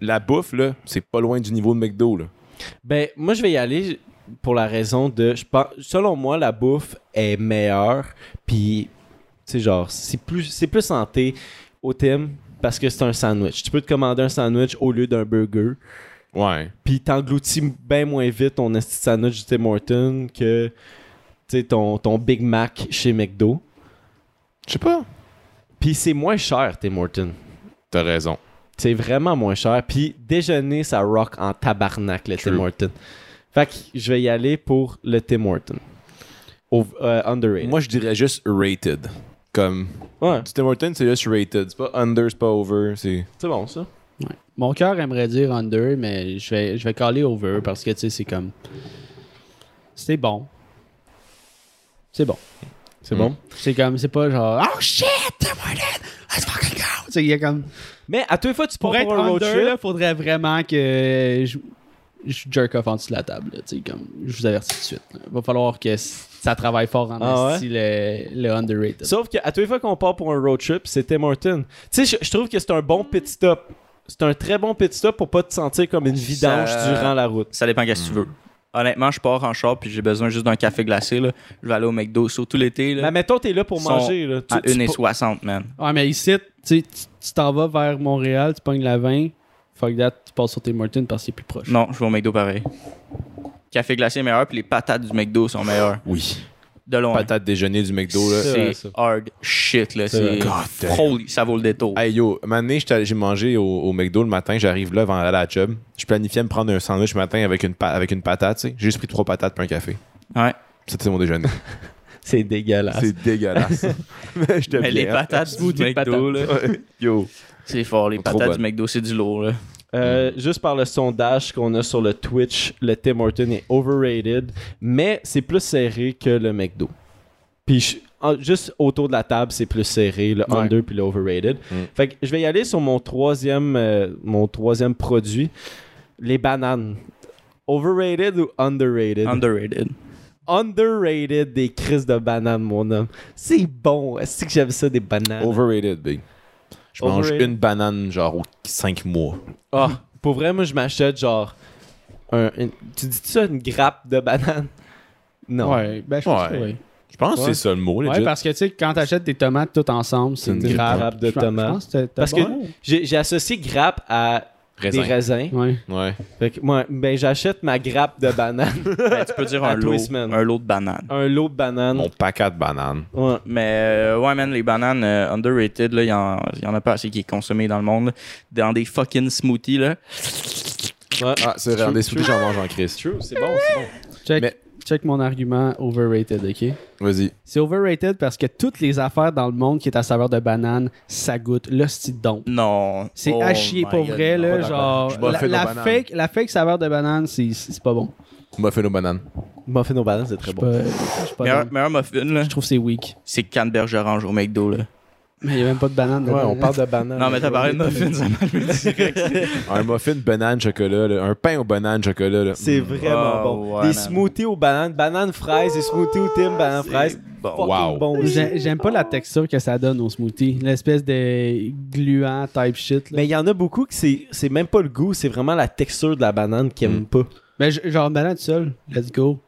B: La bouffe, là, c'est pas loin du niveau de McDo, là.
A: Ben, moi, je vais y aller pour la raison de. Je pense, selon moi, la bouffe est meilleure. Puis, tu sais, genre, c'est plus, c'est plus santé au Tim parce que c'est un sandwich. Tu peux te commander un sandwich au lieu d'un burger.
B: Ouais.
A: Puis, t'engloutis bien moins vite ton sandwich du Tim Hortons que, tu sais, ton, ton Big Mac chez McDo.
B: Je sais pas.
A: Puis, c'est moins cher, Tim Hortons.
B: T'as raison.
A: C'est vraiment moins cher. Puis déjeuner, ça rock en tabarnak, le. Tim Hortons. Fait que je vais y aller pour le Tim Hortons. Au- euh, underrated.
B: Moi, je dirais juste rated. Comme.
A: ouais,
B: Du Tim Hortons, c'est juste rated. C'est pas under, c'est pas over. C'est.
A: c'est bon ça.
C: Ouais. Mon cœur aimerait dire under, mais je vais, je vais caler over parce que, tu sais, c'est comme... C'est bon. C'est bon.
A: C'est
B: Mm.
A: bon.
C: C'est comme, c'est pas genre, oh shit, Tim Hortons, let's fucking go. Tu sais, il y a comme...
A: Mais à tous les fois, tu
C: Pour
A: pars
C: être
A: pour un road
C: under,
A: trip.
C: là, faudrait vraiment que je, je jerk off en dessous de la table. là, tu sais, comme, je vous avertis tout de suite. là. Va falloir que ça travaille fort en
A: Ah
C: esti, le, le underrated.
A: Sauf qu'à tous les fois qu'on part pour un road trip, c'est Tim Hortons. Tu sais, je, je trouve que c'est un bon pit stop. C'est un très bon pit stop pour pas te sentir comme une vidange
D: Ça-
A: durant la route.
D: Ça dépend qu'est-ce que tu veux. Honnêtement, je pars en char puis j'ai besoin juste d'un café glacé. Là. Je vais aller au McDo, surtout l'été.
A: Mais mettons, t'es là pour manger. Là. Tu-
D: à
A: tu
D: 1,60, man.
C: Ouais, mais ici, tu sais, tu tu t'en vas vers Montréal, tu pognes la 20, fuck that, tu passes sur Tim Hortons parce que c'est plus proche.
D: Non, je vais au McDo pareil. Café glacé est meilleur puis les patates du McDo sont meilleures.
B: Oui.
D: De loin.
B: Patate déjeuner du McDo, là.
A: C'est
D: hard shit. là.
A: C'est.
B: God
D: holy, ça vaut le détour.
B: Hey yo, un moment donné, j'étais allé- j'ai mangé au, au McDo le matin, j'arrive là avant d'aller à la job. Je planifiais me prendre un sandwich le matin avec une, pa- avec une patate, tu sais. J'ai juste pris trois patates puis un café.
D: Ouais.
B: C'était mon déjeuner.
A: C'est dégueulasse.
B: C'est dégueulasse. Mais j'étais
D: Mais les
B: bien.
D: patates du
C: Smoothie de
D: McDo, là,
B: Ouais. Yo.
D: C'est fort. Les
B: Trop
D: patates
B: bonnes.
D: du McDo, c'est du lourd. Là.
A: Euh, Juste par le sondage qu'on a sur le Twitch, le Tim Hortons est overrated, mais c'est plus serré que le McDo. Puis je- en- juste autour de la table, c'est plus serré, le
C: Ouais.
A: under puis le overrated.
B: Mm.
A: Fait que je vais y aller sur mon troisième, euh, mon troisième produit, les bananes. Overrated ou underrated?
D: Underrated.
A: underrated des crises de bananes, mon homme. C'est bon. Est-ce que j'aime ça, des bananes?
B: Overrated, big. Je mange
A: Overrated.
B: une banane, genre, aux 5 mois.
A: Ah, pour vrai, moi, je m'achète genre. Un, une- tu dis ça, une grappe de banane? Non.
C: Ouais, ben je pense
B: Ouais.
C: que oui.
B: Je pense que
A: Ouais.
B: c'est ça le mot, legit.
C: Ouais, parce que tu sais, quand t'achètes tes tomates toutes ensemble, c'est une
B: une
C: grappe.
A: grappe de
C: Je pense-
A: tomates.
C: pense que
A: Parce
C: bon.
A: que j'ai j'ai associé grappe à
B: Raisin.
A: des raisins.
C: Ouais.
B: Ouais.
A: Fait que moi, ben, j'achète ma grappe de banane.
D: Ben, tu peux dire
A: À
D: un lot, un lot de bananes.
A: un lot de bananes.
B: Mon paquet de bananes.
A: Ouais.
D: Mais euh, ouais, man, les bananes euh, underrated, là, il y, en- il y en a pas assez qui est consommé dans le monde. là. Dans des fucking smoothies, là.
A: Ouais.
B: Ah, c'est vrai, des smoothies, j'en mange en crise.
A: True, c'est bon, c'est bon.
C: Check,
B: Mais-
C: check mon argument overrated, ok?
B: Vas-y.
C: C'est overrated parce que toutes les affaires dans le monde qui est à saveur de banane, ça goûte l'hostie de don.
D: Non.
C: C'est
D: Oh
C: à chier pour
D: God,
C: vrai,
D: non,
C: là. Genre, la, fake, la fake saveur de banane, c'est c'est pas bon.
B: Muffin aux bananes.
A: Muffin aux bananes, c'est très bon.
C: Pas- pas
D: Meilleur, muffin, là,
C: Je trouve que c'est weak.
D: c'est canneberge orange au McDo, là.
C: Mais il n'y a même pas de banane
A: Ouais, on parle de bananes.
D: Non, mais t'as parlé de muffin, ça m'a direct.
B: Un muffin banane chocolat, là. un pain aux bananes chocolat. Là.
A: C'est vraiment
D: Oh,
A: bon.
D: ouais,
A: des
D: man.
A: smoothies aux bananes, bananes fraises, des smoothies aux fraises.
D: Bon.
A: Fucking
B: Wow.
A: bon
C: J'aime pas la texture que ça donne au smoothie. L'espèce de gluant type shit. Là.
A: Mais il y en a beaucoup que c'est c'est même pas le goût, c'est vraiment la texture de la banane qu'ils aiment
B: Mm.
A: pas.
C: Mais genre, banane seule, let's go.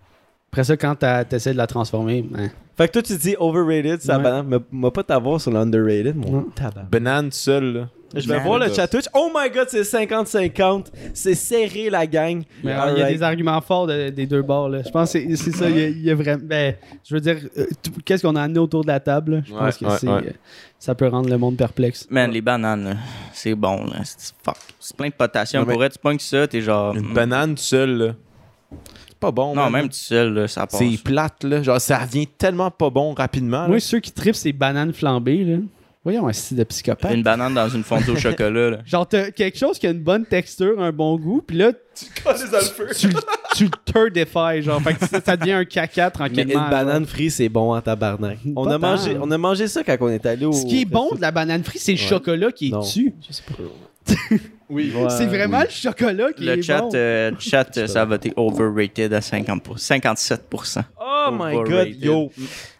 C: Après ça, quand t'as- t'essaies de la transformer, hein.
A: Fait que toi, tu dis overrated, c'est la
C: Ouais.
A: banane. Mais m'a pas t'avoir sur l'underrated, mon
C: Ouais.
A: tabac.
B: Banane seule, là.
A: Je vais voir le chat Twitch. Oh my god, c'est 50-50. C'est serré, la gang.
C: Mais euh, il y a
A: Alright.
C: des arguments forts de- des deux bords. Là. Je pense que c'est- c'est ça. Il y a, il y a vraiment. Ben, je veux dire, euh, tout- qu'est-ce qu'on a amené autour de la table? là? Je
B: Ouais,
C: pense que
B: ouais,
C: c'est,
B: ouais.
C: euh, ça peut rendre le monde perplexe.
D: Man, les bananes, là, c'est bon, là. C'est fuck. C'est plein de potassium.
B: Non, mais-
D: Pour être, tu pognes ça, t'es genre.
B: Une
D: mm.
B: banane seule, là. C'est pas bon,
D: Non, même tout seul, là, ça passe.
B: C'est plate, là. Genre, ça revient tellement pas bon rapidement. là.
C: Moi, ceux qui tripent ces bananes flambées, là, Voyons, un style de psychopathe.
D: Une banane dans une fondue au chocolat. Là.
C: Genre, t'as quelque chose qui a une bonne texture, un bon goût, puis là, tu, le- tu le turdifies, genre. Fait que ça, ça devient un caca
A: Mais
C: tranquillement.
A: une banane frite, c'est bon en tabarnak. On
C: Pas
A: a, mangé,
C: tant.
A: on a mangé ça quand on est allé au.
C: Ce qui est bon de la banane frite, c'est le
A: Ouais.
C: chocolat qui est
A: Non.
C: dessus.
A: Oui,
C: c'est vraiment le chocolat qui
D: Le
C: est
D: chat,
C: bon.
D: euh, le chat euh, ça a voté overrated à 50 57%.
A: Oh my god, yo.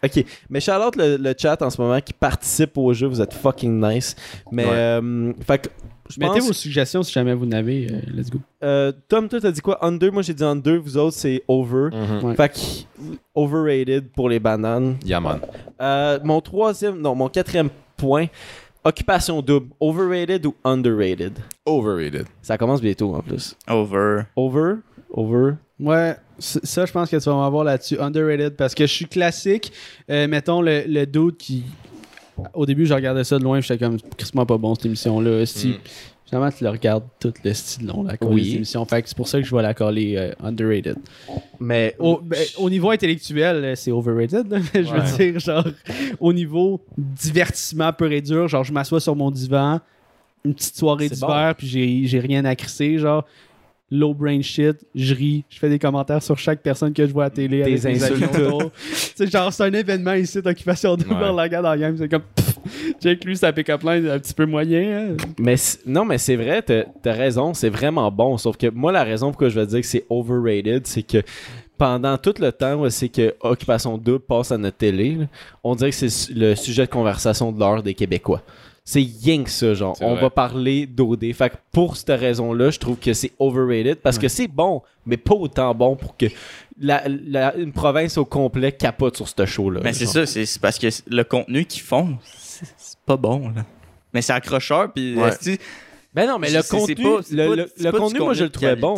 A: Ok, mais Charlotte, le, le chat en ce moment qui participe au jeu, vous êtes fucking nice. Mais,
B: Ouais.
A: euh, fait
C: Mettez
A: pense,
C: vos suggestions si jamais vous n'avez. euh, let's go.
A: euh, Tom, toi, t'as dit quoi? Under, moi j'ai dit under, vous autres, c'est over.
C: Ouais.
A: Fait que, overrated pour les bananes.
B: Yeah, man.
A: Euh, mon troisième, non, mon quatrième point, occupation double, overrated ou underrated?
B: Overrated.
A: Ça commence bientôt en plus.
D: Over.
A: Over, over?
C: Ouais, ça, je pense que tu vas m'avoir là-dessus. Underrated, parce que je suis classique. Euh, mettons le, le dude qui. Au début, je regardais ça de loin, j'étais comme, crissement pas bon cette émission-là. Si,
B: Mm.
C: Finalement, tu le regardes tout le style long, la
A: Oui.
C: oui. émission. Fait que c'est pour ça que je vais la coller euh, underrated.
A: Mais
C: Au, ben, au niveau intellectuel, euh, c'est overrated. là. je
B: Ouais.
C: veux dire, genre, au niveau divertissement pur et dur, genre, je m'assois sur mon divan, une petite soirée
A: C'est
C: d'hiver, puis j'ai, j'ai rien à crisser, genre, low brain shit, je ris, je fais des commentaires sur chaque personne que je vois à la télé.
A: Des insultes.
C: sais, genre, c'est un événement ici d'occupation de
B: Ouais.
C: la regarde en game, c'est comme, check lui, sa pick-up line un petit peu moyen. hein.
A: Mais non, mais c'est vrai, t'as as raison, c'est vraiment bon. Sauf que moi, la raison pourquoi je vais dire que c'est overrated, c'est que pendant tout le temps, c'est que Occupation Double passe à notre télé, on dirait que c'est le sujet de conversation de l'heure des Québécois. C'est rien que ça, genre.
B: C'est
A: On
B: vrai.
A: va parler d'OD. Fait que pour cette raison-là, je trouve que c'est overrated parce que c'est bon, mais pas autant bon pour que la, la- une province au complet capote sur ce show-là.
D: Mais c'est
A: genre.
D: ça, c'est c'est parce que le contenu qu'ils font, c'est c'est pas bon. Là. Mais c'est accrocheur, puis
A: Ben non, mais le
D: c'est- c'est
A: contenu,
D: c'est
A: le,
D: c'est
A: contenu, moi, je le trouvais bon.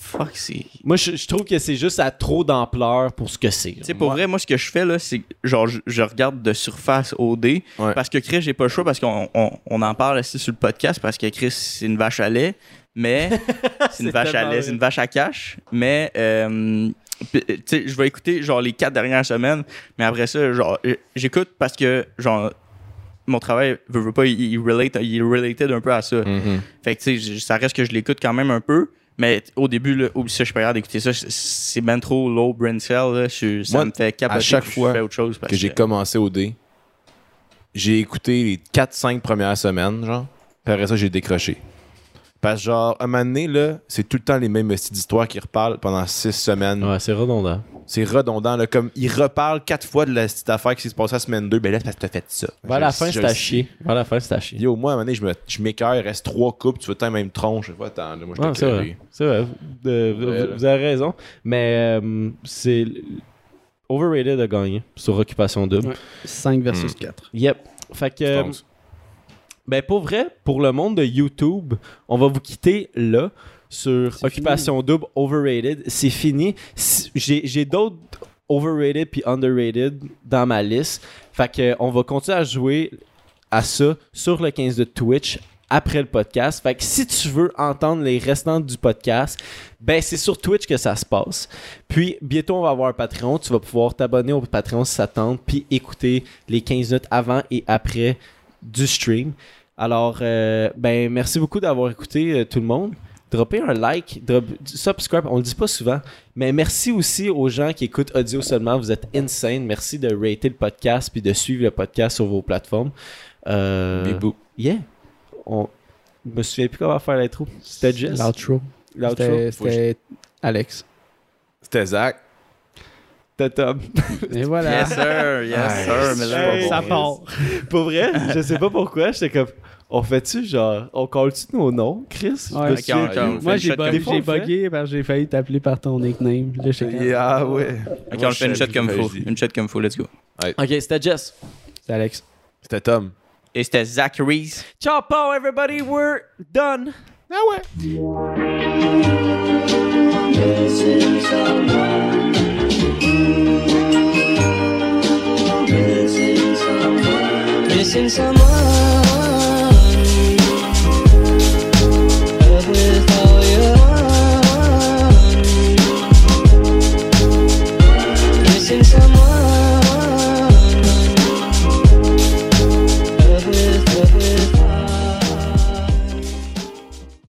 D: fuck, c'est.
A: Moi, je, je trouve que c'est juste à trop d'ampleur pour ce que c'est.
D: Tu sais, pour vrai, moi, ce que je fais, là, c'est que, genre, je, je regarde de surface au dé.
B: Ouais.
D: Parce que Chris, j'ai pas le choix parce qu'on on, on en parle ici sur le podcast parce que Chris, c'est une vache à lait. Mais. c'est une
A: C'est
D: vache à lait, c'est une vache à cash. Mais. euh, puis, tu sais, je vais écouter, genre, les quatre dernières semaines. Mais après ça, genre, j'écoute parce que, genre, mon travail, veut, veut pas, il, il relate, il est related un peu à ça.
B: Mhm.
D: Fait que, tu sais, ça reste que je l'écoute quand même un peu. Mais au début, là, oublie ça, je suis pas d'écouter ça. C'est- ben trop low brain cell. Là. Je- ça
B: Moi,
D: me fait capoter.
B: à chaque fois
D: je fais autre chose parce
B: que j'ai commencé au dé, j'ai écouté les 4-5 premières semaines, genre. Puis après ça, j'ai décroché. Parce que, genre, à un moment donné, là, c'est tout le temps les mêmes styles d'histoires qui reparlent pendant 6 semaines.
A: Ouais, c'est redondant.
B: C'est redondant, là. Comme, ils reparlent 4 fois de la petite affaire qui s'est passée la semaine 2. Ben là, c'est parce que t'as fait ça.
A: Vers
B: Je
A: la fin, c'est à chier. Vers la fin, c'est à chier.
B: Yo, moi, à un moment donné, je me- je m'écœure, il reste 3 coupes, tu veux tant même tronche. Je vois, attends, là, moi, je t'ai
A: c'est vrai. C'est vrai. De- vous, vous avez raison. Mais euh, c'est. Overrated a gagné sur Occupation Double.
C: Ouais. 5 versus
B: Mm.
C: 4.
A: Yep. Fait que. Ben, pour vrai, pour le monde de YouTube, on va vous quitter là sur Occupation Double Overrated. C'est fini. J'ai d'autres overrated puis underrated dans ma liste. Fait que on va continuer à jouer à ça sur le 15 de Twitch après le podcast. Fait que si tu veux entendre les restants du podcast, ben c'est sur Twitch que ça se passe. Puis bientôt on va avoir un Patreon, tu vas pouvoir t'abonner au Patreon si ça tente puis écouter les 15 minutes avant et après du stream. Alors euh, ben merci beaucoup d'avoir écouté euh, tout le monde. Droppez un like, drop, subscribe, on le dit pas souvent, mais merci aussi aux gens qui écoutent audio seulement, vous êtes insane. Merci de rater le podcast puis de suivre le podcast sur vos plateformes. Euh,
B: Bibou.
A: Yeah. On... Je me souviens plus comment faire l'intro. C'était Jess.
C: L'outro.
A: L'outro.
C: C'était Alex.
B: C'était Zach.
A: C'était Tom.
C: Et voilà.
D: Yes, sir. Yes, sir. Mais là,
A: hey,
C: ça part.
A: Pour vrai, je sais pas pourquoi, j'étais comme. On fait-tu genre. On colle-tu nos noms, Chris?
C: Ouais.
A: Je me
D: Ok,
A: souviens
D: on-
A: plus.
D: on-
C: Moi, j'ai
D: une shot
C: bu-
A: comme-
C: j'ai bugué parce que j'ai failli t'appeler par ton nickname. Là, j'étais comme-
B: Yeah, ouais.
D: Ok, on le fait une shot comme faut. Une shot comme faut, let's go.
A: Ok, c'était Jess.
C: C'est Alex.
B: C'était Tom.
D: Et c'était Zachary's.
A: Ciao, Paul, everybody, we're done.
E: Missing someone. 剩下我